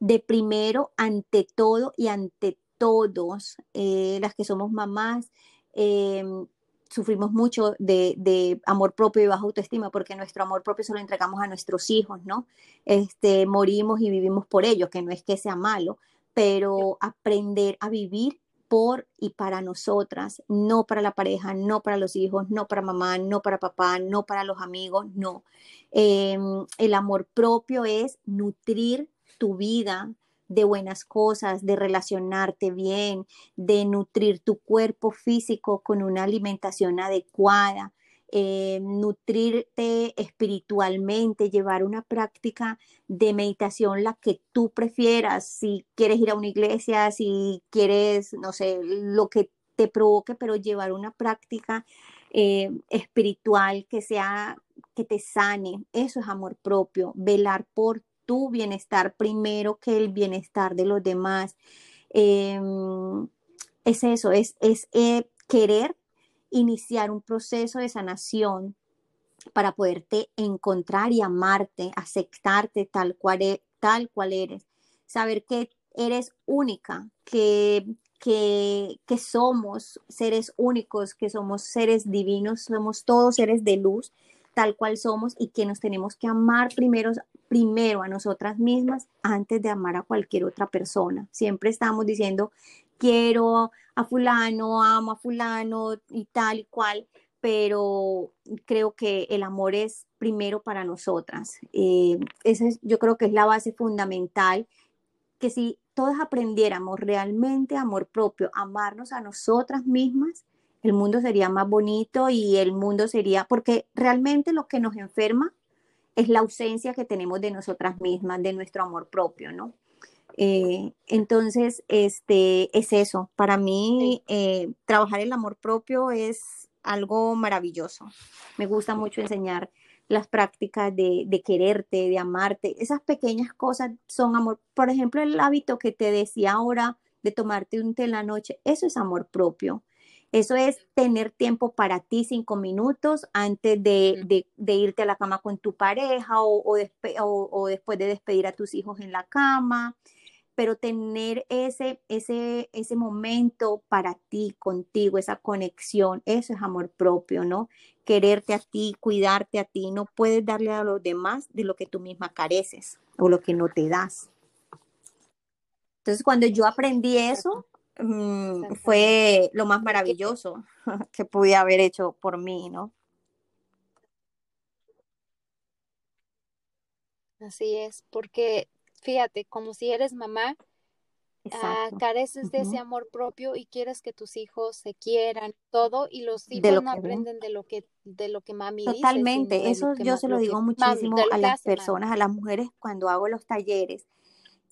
de primero ante todo y ante todos, eh, las que somos mamás. Em, sufrimos mucho de, amor propio y baja autoestima porque nuestro amor propio se lo entregamos a nuestros hijos, ¿no? Este, morimos y vivimos por ellos, que no es que sea malo, pero aprender a vivir por y para nosotras, no para la pareja, no para los hijos, no para mamá, no para papá, no para los amigos, no. Em, el amor propio es nutrir tu vida, de buenas cosas, de relacionarte bien, de nutrir tu cuerpo físico con una alimentación adecuada, eh, nutrirte espiritualmente, llevar una práctica de meditación la que tú prefieras, si quieres ir a una iglesia, si quieres, no sé, lo que te provoque, pero llevar una práctica eh, espiritual que sea, que te sane, eso es amor propio, velar por tu bienestar primero que el bienestar de los demás. Em, es eso, es, es eh, querer iniciar un proceso de sanación para poderte encontrar y amarte, aceptarte tal cual, e, tal cual eres, saber que eres única, que, que, que somos seres únicos, que somos seres divinos, somos todos seres de luz tal cual somos y que nos tenemos que amar primero, primero a nosotras mismas antes de amar a cualquier otra persona. Siempre estamos diciendo, quiero a fulano, amo a fulano y tal y cual, pero creo que el amor es primero para nosotras. Eh, esa yo creo que es la base fundamental, que si todas aprendiéramos realmente amor propio, amarnos a nosotras mismas, el mundo sería más bonito y el mundo sería, porque realmente lo que nos enferma es la ausencia que tenemos de nosotras mismas, de nuestro amor propio, ¿no? Eh, entonces, este, es eso. Para mí, eh, trabajar el amor propio es algo maravilloso. Me gusta mucho enseñar las prácticas de, de, quererte, de amarte. Esas pequeñas cosas son amor. Por ejemplo, el hábito que te decía ahora de tomarte un té en la noche, eso es amor propio. Eso es tener tiempo para ti, cinco minutos antes de, irte a la cama con tu pareja o, o, después de despedir a tus hijos en la cama. Pero tener ese, ese, ese momento para ti, contigo, esa conexión, eso es amor propio, ¿no? Quererte a ti, cuidarte a ti. No puedes darle a los demás de lo que tú misma careces o lo que no te das. Entonces, cuando yo aprendí eso, Mm, fue lo más maravilloso [LAUGHS] que pude haber hecho por mí, ¿no? Así es, porque fíjate, como si eres mamá, ah, careces de ese amor propio y quieres que tus hijos se quieran, todo, y los hijos no aprenden de lo que de lo que mami Totalmente, dice. Totalmente, eso yo se lo digo muchísimo a las personas, a las mujeres cuando hago los talleres,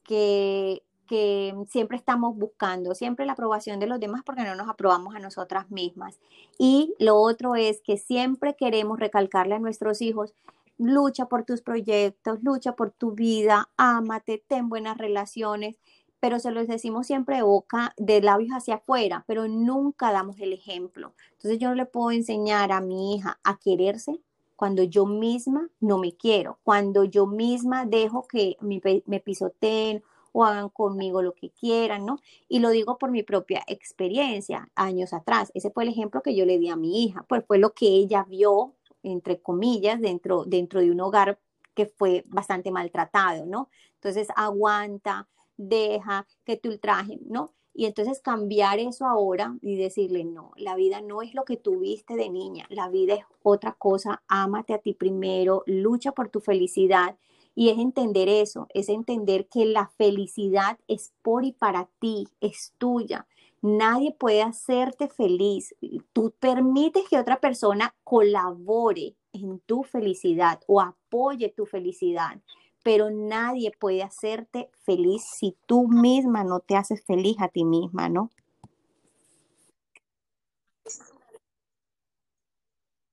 que que siempre estamos buscando, siempre la aprobación de los demás porque no nos aprobamos a nosotras mismas. Y lo otro es que siempre queremos recalcarle a nuestros hijos, lucha por tus proyectos, lucha por tu vida, ámate, ten buenas relaciones, pero se los decimos siempre de boca, de labios hacia afuera, pero nunca damos el ejemplo. Entonces yo no le puedo enseñar a mi hija a quererse cuando yo misma no me quiero, cuando yo misma dejo que me, me pisoteen o hagan conmigo lo que quieran, ¿no? Y lo digo por mi propia experiencia, años atrás. Ese fue el ejemplo que yo le di a mi hija, pues fue lo que ella vio, entre comillas, dentro, dentro de un hogar que fue bastante maltratado, ¿no? Entonces, aguanta, deja que te ultrajen, ¿no? Y entonces cambiar eso ahora y decirle, no, la vida no es lo que tuviste de niña, la vida es otra cosa, ámate a ti primero, lucha por tu felicidad y es entender eso, es entender que la felicidad es por y para ti, es tuya. Nadie puede hacerte feliz. Tú permites que otra persona colabore en tu felicidad o apoye tu felicidad, pero nadie puede hacerte feliz si tú misma no te haces feliz a ti misma, ¿no?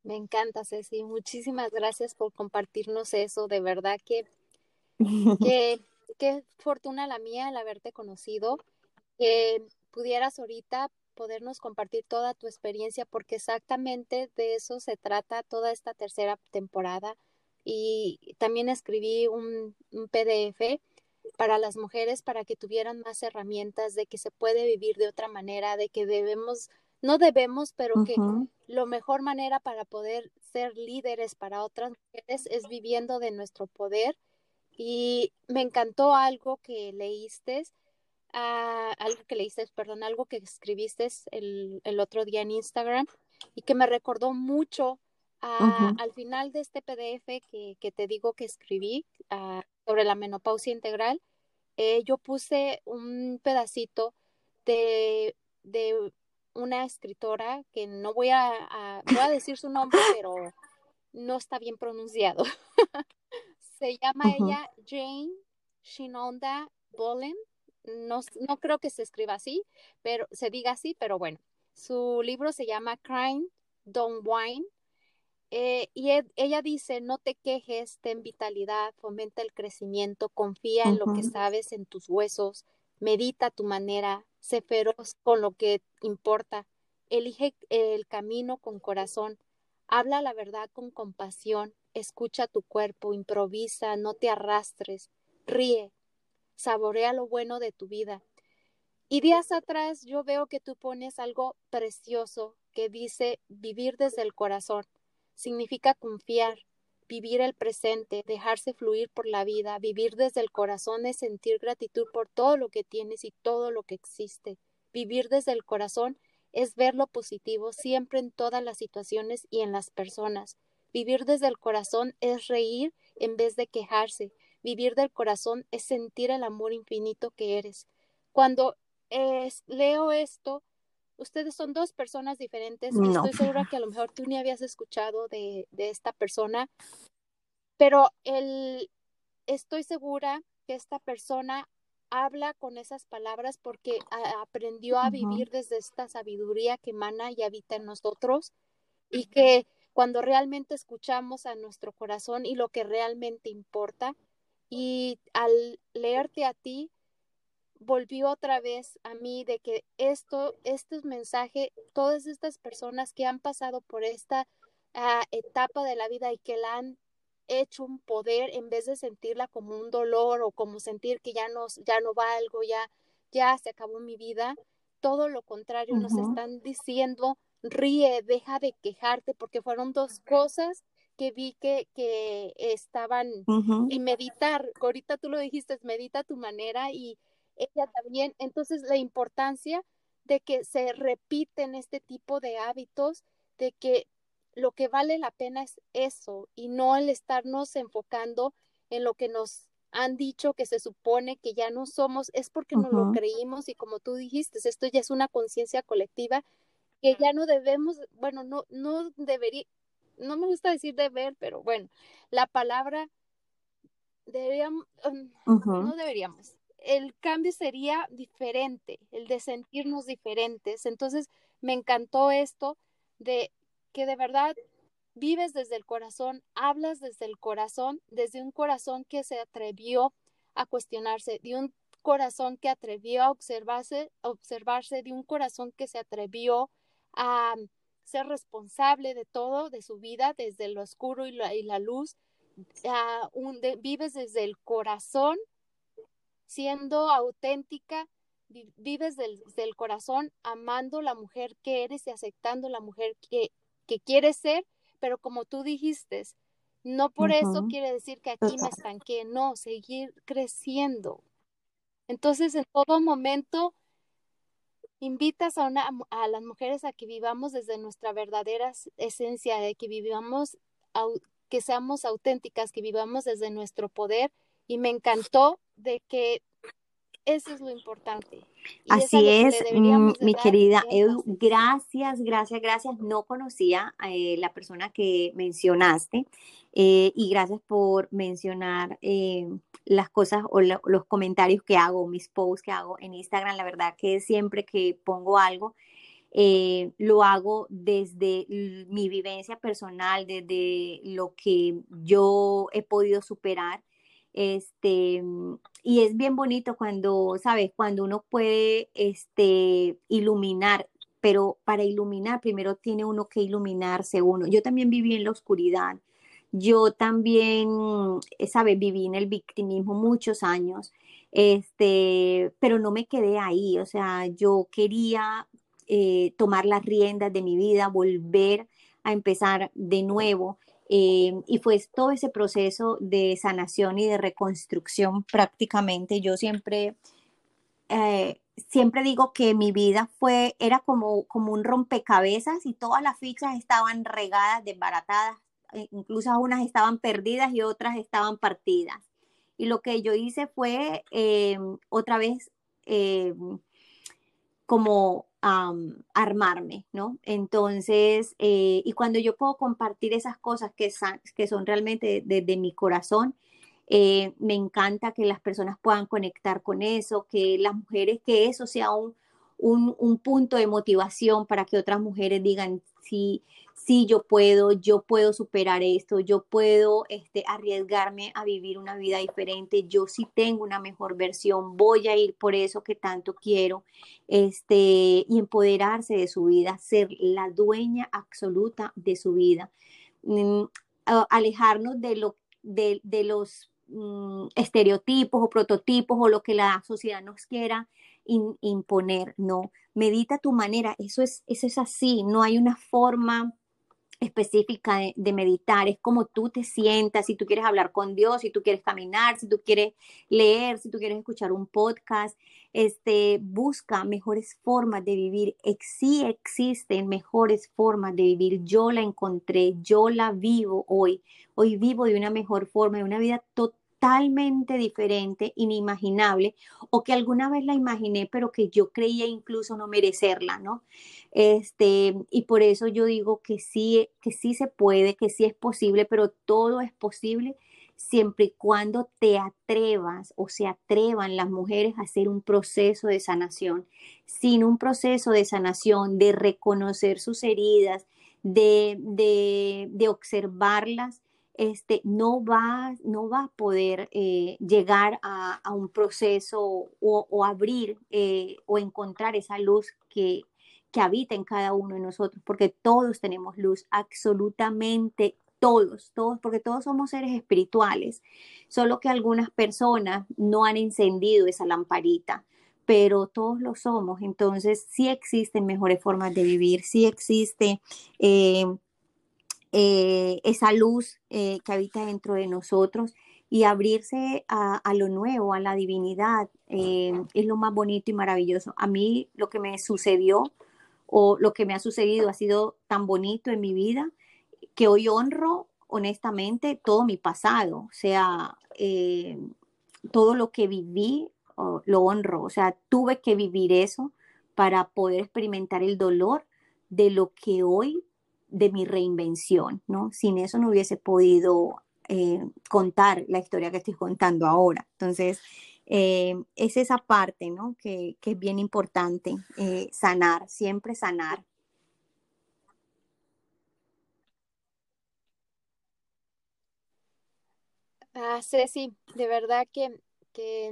Me encanta, Ceci. Muchísimas gracias por compartirnos eso. De verdad [LAUGHS] que qué fortuna la mía el haberte conocido. Que pudieras ahorita podernos compartir toda tu experiencia, porque exactamente de eso se trata toda esta tercera temporada. Y también escribí un, un PDF para las mujeres para que tuvieran más herramientas de que se puede vivir de otra manera, de que debemos no debemos, pero que lo mejor manera para poder ser líderes para otras mujeres es viviendo de nuestro poder. Y me encantó algo que leíste, ah, algo que leíste, perdón, algo que escribiste el, el, otro día en Instagram y que me recordó mucho al final de este PDF que, que te digo que escribí ah, sobre la menopausia integral. Eh, yo puse un pedacito de, de una escritora que no voy a, voy a decir su nombre, [LAUGHS] pero no está bien pronunciado. [LAUGHS] se llama ella Jane Shinonda Bolen. No, no creo que se escriba así, pero se diga así, pero bueno. Su libro se llama Crying, Don't Whine. Eh, y ella dice, no te quejes, ten vitalidad, fomenta el crecimiento, confía en lo que sabes, en tus huesos, medita tu manera, sé feroz con lo que importa, elige el camino con corazón, habla la verdad con compasión, escucha tu cuerpo, improvisa, no te arrastres, ríe, saborea lo bueno de tu vida. Y días atrás yo veo que tú pones algo precioso que dice vivir desde el corazón. Significa confiar, vivir el presente, dejarse fluir por la vida, vivir desde el corazón es sentir gratitud por todo lo que tienes y todo lo que existe. Vivir desde el corazón es ver lo positivo siempre en todas las situaciones y en las personas. Vivir desde el corazón es reír en vez de quejarse. Vivir del corazón es sentir el amor infinito que eres. Cuando leo esto, ustedes son dos personas diferentes estoy segura que a lo mejor tú ni habías escuchado de, esta persona, pero el, estoy segura que esta persona habla con esas palabras porque aprendió a vivir desde esta sabiduría que emana y habita en nosotros y que cuando realmente escuchamos a nuestro corazón y lo que realmente importa y al leerte a ti, volvió otra vez a mí de que esto, este mensaje, todas estas personas que han pasado por esta uh, etapa de la vida y que la han hecho un poder en vez de sentirla como un dolor o como sentir que ya no, ya no valgo, ya, ya se acabó mi vida, todo lo contrario, nos están diciendo, ríe, deja de quejarte, porque fueron dos cosas que vi que, que estaban, y meditar, ahorita tú lo dijiste, medita tu manera y ella también, entonces la importancia de que se repiten este tipo de hábitos, de que lo que vale la pena es eso y no el estarnos enfocando en lo que nos han dicho que se supone que ya no somos, es porque no lo creímos y como tú dijiste, esto ya es una conciencia colectiva que ya no debemos, bueno, no, no debería, no me gusta decir deber, pero bueno, la palabra deberíamos, um, no deberíamos. El cambio sería diferente, el de sentirnos diferentes. Entonces, me encantó esto de que de verdad vives desde el corazón, hablas desde el corazón, desde un corazón que se atrevió a cuestionarse, de un corazón que atrevió a observarse, observarse, de un corazón que se atrevió a ser responsable de todo, de su vida, desde lo oscuro y la, y la luz. un, vives desde el corazón, siendo auténtica, vives desde el corazón, amando la mujer que eres y aceptando la mujer que, que quieres ser, pero como tú dijiste, no por eso quiere decir que aquí me estanqué, no, seguir creciendo. Entonces, en todo momento, invitas a, una, a las mujeres a que vivamos desde nuestra verdadera esencia, de que vivamos, que seamos auténticas, que vivamos desde nuestro poder. Y me encantó de que eso es lo importante. Así es, mm, mi querida Edu, gracias, gracias, gracias. No conocía a eh, la persona que mencionaste eh, y gracias por mencionar eh, las cosas o los comentarios que hago, mis posts que hago en Instagram. La verdad que siempre que pongo algo, lo hago desde mi vivencia personal, desde lo que yo he podido superar este, mm, y es bien bonito cuando, ¿sabes? Cuando uno puede este, iluminar, pero para iluminar primero tiene uno que iluminarse uno. Yo también viví en la oscuridad. Yo también, eh, ¿sabes? Viví en el victimismo muchos años, este, pero no me quedé ahí. O sea, yo quería eh, tomar las riendas de mi vida, volver a empezar de nuevo. Eh, y fue todo ese proceso de sanación y de reconstrucción prácticamente. Yo siempre, eh, siempre digo que mi vida fue, era como, como un rompecabezas y todas las fichas estaban regadas, desbaratadas, e incluso unas estaban perdidas y otras estaban partidas. Y lo que yo hice fue eh, otra vez como armarme, ¿no? Entonces, eh, y cuando yo puedo compartir esas cosas que, son realmente desde mi corazón, eh, me encanta que las personas puedan conectar con eso, que las mujeres, que eso sea un, un, un punto de motivación para que otras mujeres digan, sí, sí, yo puedo, yo puedo superar esto, yo puedo este, arriesgarme a vivir una vida diferente, yo sí tengo una mejor versión, voy a ir por eso que tanto quiero, este, y empoderarse de su vida, ser la dueña absoluta de su vida, mm, alejarnos de, lo, de, los mm, estereotipos o prototipos o lo que la sociedad nos quiera imponer, no, medita tu manera, eso es, eso es así, no hay una forma específica de, meditar, es como tú te sientas, si tú quieres hablar con Dios, si tú quieres caminar, si tú quieres leer, si tú quieres escuchar un podcast, este, busca mejores formas de vivir. Sí existen mejores formas de vivir. Yo la encontré, yo la vivo hoy. Hoy vivo de una mejor forma, de una vida total totalmente diferente, inimaginable, o que alguna vez la imaginé, pero que yo creía incluso no merecerla, ¿no? Este, y por eso yo digo que sí, que sí se puede, que sí es posible, pero todo es posible siempre y cuando te atrevas o se atrevan las mujeres a hacer un proceso de sanación. Sin un proceso de sanación, de reconocer sus heridas, de, de, de observarlas, este, no, va, no va a poder eh, llegar a, un proceso o, abrir eh, o encontrar esa luz que, que habita en cada uno de nosotros, porque todos tenemos luz, absolutamente todos, todos, porque todos somos seres espirituales, solo que algunas personas no han encendido esa lamparita, pero todos lo somos, entonces sí existen mejores formas de vivir, sí existe eh, eh, esa luz eh, que habita dentro de nosotros y abrirse a, lo nuevo, a la divinidad, es lo más bonito y maravilloso. A mí lo que me sucedió o lo que me ha sucedido ha sido tan bonito en mi vida que hoy honro honestamente todo mi pasado, o sea, eh, todo lo que viví, lo honro, o sea, tuve que vivir eso para poder experimentar el dolor de lo que hoy, de mi reinvención, ¿no? Sin eso no hubiese podido eh, contar la historia que estoy contando ahora. Entonces, eh, es esa parte, ¿no? Que, que es bien importante, sanar, siempre sanar. Ah, Ceci, de verdad que,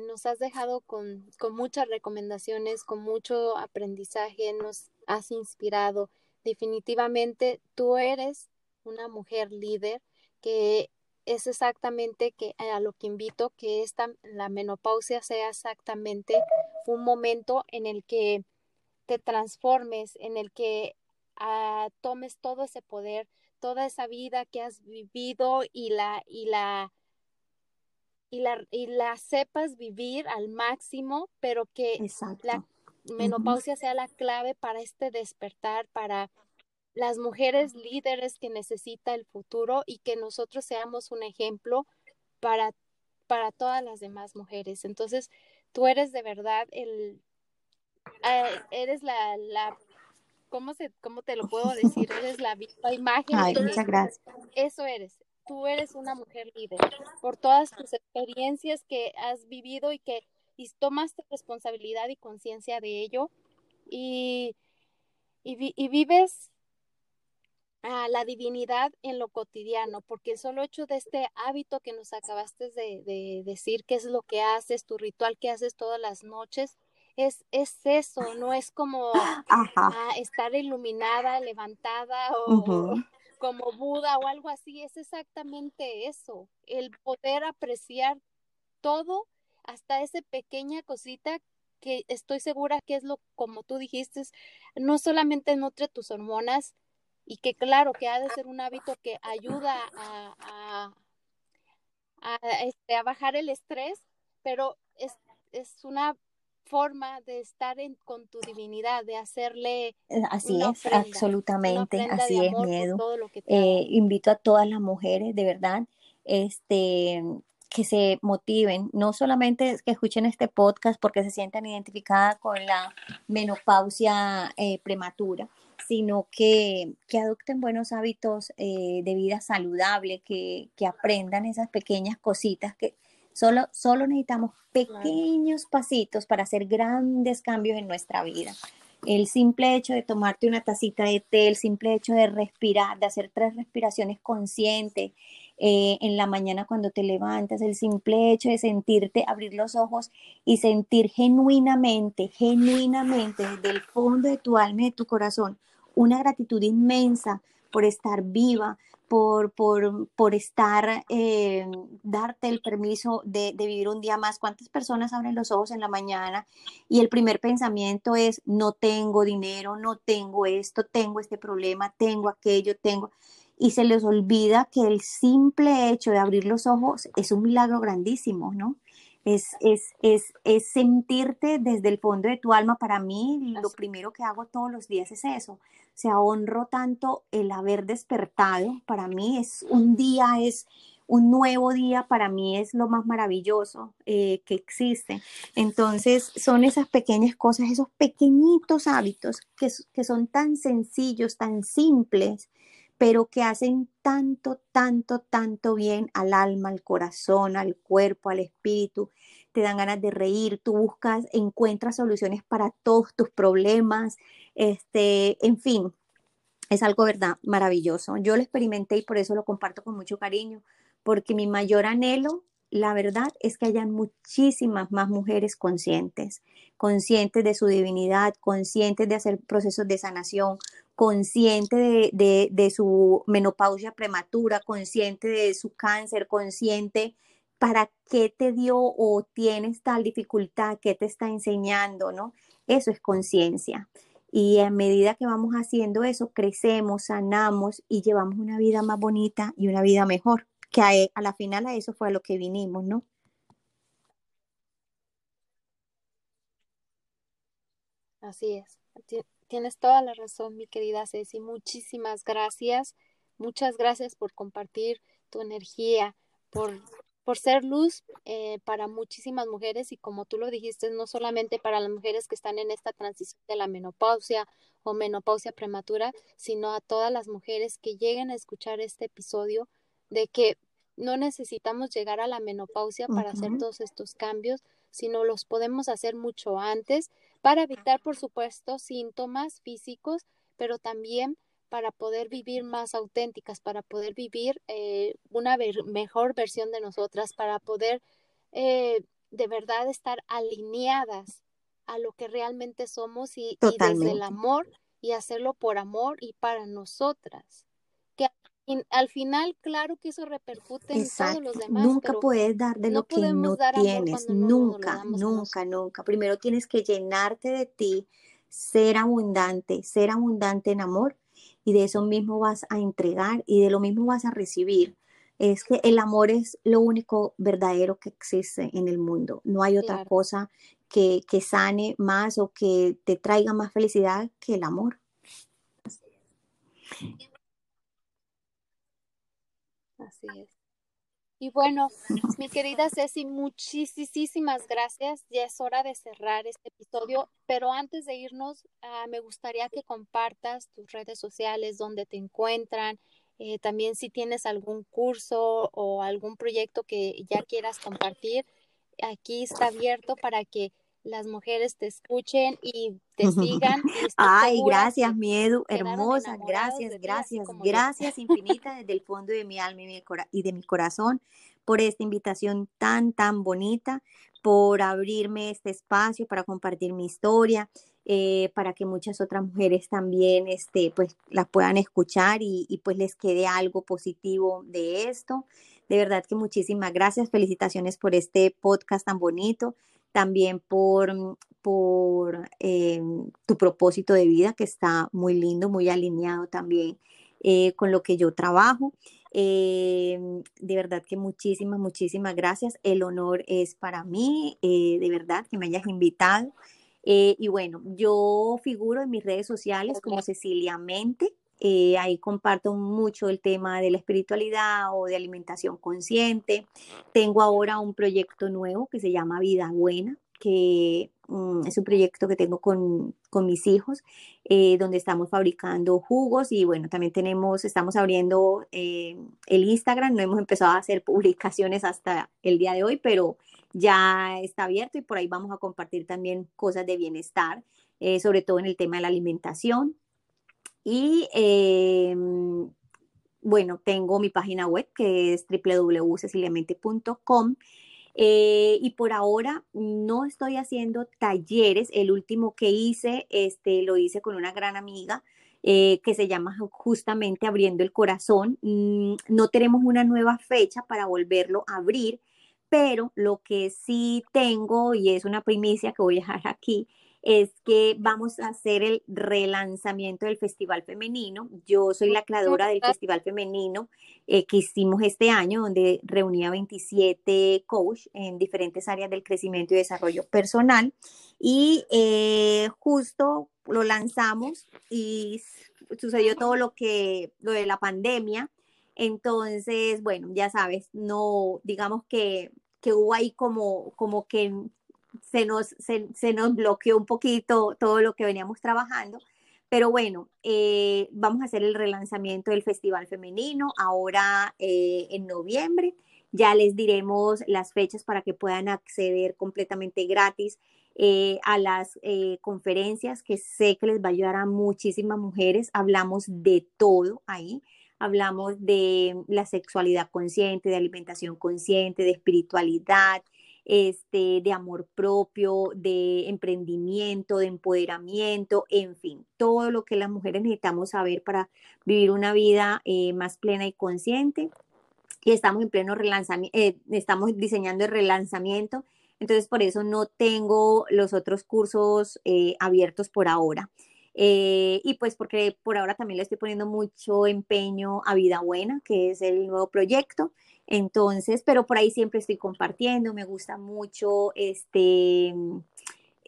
nos has dejado con, muchas recomendaciones, con mucho aprendizaje, nos has inspirado. Definitivamente tú eres una mujer líder que es exactamente que a lo que invito que esta la menopausia sea exactamente un momento en el que te transformes, en el que ah, tomes todo ese poder, toda esa vida que has vivido y la y la y la, y la sepas vivir al máximo, pero que la menopausia sea la clave para este despertar, para las mujeres líderes que necesita el futuro y que nosotros seamos un ejemplo para, para todas las demás mujeres. Entonces, tú eres de verdad el, eh, eres la, la ¿cómo, se, ¿cómo te lo puedo decir? Eres la imagen. Ay, muchas gracias. Eso eres, tú eres una mujer líder por todas tus experiencias que has vivido y que y tomaste responsabilidad y conciencia de ello y, y, vives a la divinidad en lo cotidiano, porque el solo hecho de este hábito que nos acabaste de, decir, qué es lo que haces, tu ritual que haces todas las noches, es, es eso, no es como [GASPS] estar iluminada, levantada o, como Buda o algo así, es exactamente eso, el poder apreciar todo, hasta esa pequeña cosita que estoy segura que es lo, como tú dijiste, no solamente nutre tus hormonas y que claro que ha de ser un hábito que ayuda a, a, a, este, a bajar el estrés, pero es, es una forma de estar en, con tu divinidad, de hacerle. Eh, así es, absolutamente, así es, miedo. Eh, invito a todas las mujeres, de verdad, este que se motiven, no solamente que escuchen este podcast porque se sientan identificadas con la menopausia eh, prematura, sino que, que, adopten buenos hábitos de vida saludable, que, que aprendan esas pequeñas cositas que, Solo, solo necesitamos pequeños pasitos para hacer grandes cambios en nuestra vida. El simple hecho de tomarte una tacita de té, el simple hecho de respirar, de hacer tres respiraciones conscientes eh, en la mañana cuando te levantas, el simple hecho de sentirte, abrir los ojos y sentir genuinamente, genuinamente desde el fondo de tu alma y de tu corazón una gratitud inmensa por estar viva, por, por, por estar, eh, darte el permiso de, de, vivir un día más. ¿Cuántas personas abren los ojos en la mañana y el primer pensamiento es, no tengo dinero, no tengo esto, tengo este problema, tengo aquello, tengo... Y se les olvida que el simple hecho de abrir los ojos es un milagro grandísimo, ¿no? Es, es, es, es, sentirte desde el fondo de tu alma. Para mí, lo primero que hago todos los días es eso. O sea, honro tanto el haber despertado. Para mí es un día, es un nuevo día. Para mí es lo más maravilloso eh, que existe. Entonces, son esas pequeñas cosas, esos pequeñitos hábitos que, que son tan sencillos, tan simples, pero que hacen tanto, tanto, tanto bien al alma, al corazón, al cuerpo, al espíritu. Te dan ganas de reír, tú buscas, encuentras soluciones para todos tus problemas, este, en fin. es algo, ¿verdad? Maravilloso. Yo lo experimenté y por eso lo comparto con mucho cariño, porque mi mayor anhelo, la verdad, es que hayan muchísimas más mujeres conscientes, conscientes de su divinidad, conscientes de hacer procesos de sanación, conscientes de, de, su menopausia prematura, consciente de su cáncer, consciente para qué te dio o tienes tal dificultad, qué te está enseñando, ¿no? Eso es conciencia. Y a medida que vamos haciendo eso, crecemos, sanamos y llevamos una vida más bonita y una vida mejor, que a, e, a la final a eso fue a lo que vinimos, ¿no? Así es. Tienes toda la razón, mi querida Ceci. Muchísimas gracias. Muchas gracias por compartir tu energía, por por ser luz eh, para muchísimas mujeres y como tú lo dijiste, no solamente para las mujeres que están en esta transición de la menopausia o menopausia prematura, sino a todas las mujeres que lleguen a escuchar este episodio de que no necesitamos llegar a la menopausia para hacer todos estos cambios, sino los podemos hacer mucho antes para evitar, por supuesto, síntomas físicos, pero también para poder vivir más auténticas, para poder vivir eh, una mejor versión de nosotras, para poder eh, de verdad estar alineadas a lo que realmente somos y, desde el amor y hacerlo por amor y para nosotras. Que al final, claro que eso repercute en todos los demás. Nunca puedes dar de lo que no tienes, nunca, nunca, nunca. Primero tienes que llenarte de ti, ser abundante, ser abundante en amor y de eso mismo vas a entregar y de lo mismo vas a recibir. Es que el amor es lo único verdadero que existe en el mundo. No hay otra cosa que, que sane más o que te traiga más felicidad que el amor. Así es. Y bueno, mi querida Ceci, muchísimas gracias. Ya es hora de cerrar este episodio, pero antes de irnos, ah, me gustaría que compartas tus redes sociales, donde te encuentran, eh, también si tienes algún curso o algún proyecto que ya quieras compartir, aquí está abierto para que las mujeres te escuchen y te sigan. [LAUGHS] Ay, gracias, Miedo, hermosa, gracias, gracias, gracias [LAUGHS] infinitas desde el fondo de mi alma y de mi corazón por esta invitación tan, tan bonita, por abrirme este espacio para compartir mi historia. Eh, para que muchas otras mujeres también este, pues, las puedan escuchar y, y pues les quede algo positivo de esto. De verdad que muchísimas gracias, felicitaciones por este podcast tan bonito también por, mm, por eh, tu propósito de vida, que está muy lindo, muy alineado también eh, con lo que yo trabajo. Eh, de verdad que muchísimas, muchísimas gracias. El honor es para mí, de verdad, que me hayas invitado. y bueno, yo figuro en mis redes sociales como Cecilia Mente. Eh, ahí comparto mucho el tema de la espiritualidad o de alimentación consciente. Tengo ahora un proyecto nuevo que se llama Vida Buena, que mm, es un proyecto que tengo con, con mis hijos, eh, donde estamos fabricando jugos y bueno, también tenemos, estamos abriendo eh, el Instagram, no hemos empezado a hacer publicaciones hasta el día de hoy, pero ya está abierto y por ahí vamos a compartir también cosas de bienestar, sobre todo en el tema de la alimentación. Y em, bueno, tengo mi página web que es www.ceciliamente.com. Eh, y por ahora no estoy haciendo talleres. El último que hice, este, lo hice con una gran amiga eh, que se llama justamente Abriendo el Corazón. Mm, no tenemos una nueva fecha para volverlo a abrir, pero lo que sí tengo, y es una primicia que voy a dejar aquí, es que vamos a hacer el relanzamiento del Festival Femenino. Yo soy la creadora del Festival Femenino eh, que hicimos este año, donde reunía 27 coach en diferentes áreas del crecimiento y desarrollo personal. Y eh, justo lo lanzamos y sucedió todo lo que, lo de la pandemia. Entonces, bueno, ya sabes, no, digamos que, que hubo ahí como, como que se nos, se, nos bloqueó un poquito todo lo que veníamos trabajando. Pero bueno, eh, vamos a hacer el relanzamiento del Festival Femenino ahora eh, en noviembre. Ya les diremos las fechas para que puedan acceder completamente gratis eh, a las eh, conferencias que sé que les va a ayudar a muchísimas mujeres. Hablamos de todo ahí. Hablamos de la sexualidad consciente, de alimentación consciente, de espiritualidad, este, de amor propio, de emprendimiento, de empoderamiento, en fin, todo lo que las mujeres necesitamos saber para vivir una vida eh, más plena y consciente. Y estamos en pleno relanzamiento, estamos diseñando el relanzamiento entonces, por eso no tengo los otros cursos eh, abiertos por ahora. Eh, y pues porque por ahora también le estoy poniendo mucho empeño a Vida Buena, que es el nuevo proyecto. Entonces, pero por ahí siempre estoy compartiendo, me gusta mucho este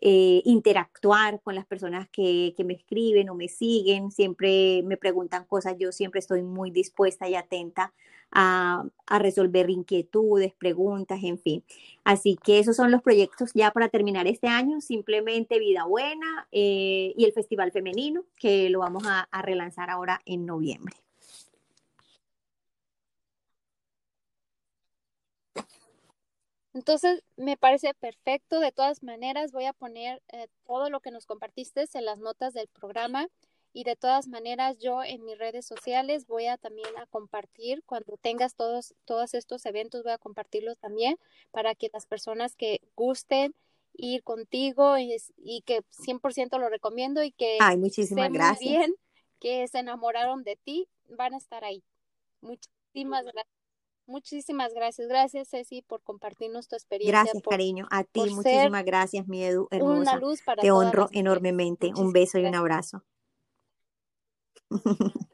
eh, interactuar con las personas que, que, me escriben o me siguen, siempre me preguntan cosas, yo siempre estoy muy dispuesta y atenta a, resolver inquietudes, preguntas, en fin. Así que esos son los proyectos ya para terminar este año, simplemente Vida Buena eh, y el Festival Femenino, que lo vamos a, a relanzar ahora en noviembre. Entonces, me parece perfecto. De todas maneras, voy a poner eh, todo lo que nos compartiste en las notas del programa. Y de todas maneras, yo en mis redes sociales voy a también a compartir, cuando tengas todos, todos estos eventos, voy a compartirlos también para que las personas que gusten ir contigo y, y que 100% lo recomiendo y que Ay, muchísimas gracias. bien, que se enamoraron de ti, van a estar ahí. Muchísimas gracias. Muchísimas gracias. Gracias, Ceci, por compartirnos tu experiencia. Gracias, cariño. A ti, muchísimas gracias, mi Edu, hermosa. Te honro enormemente. un beso y un abrazo. [LAUGHS]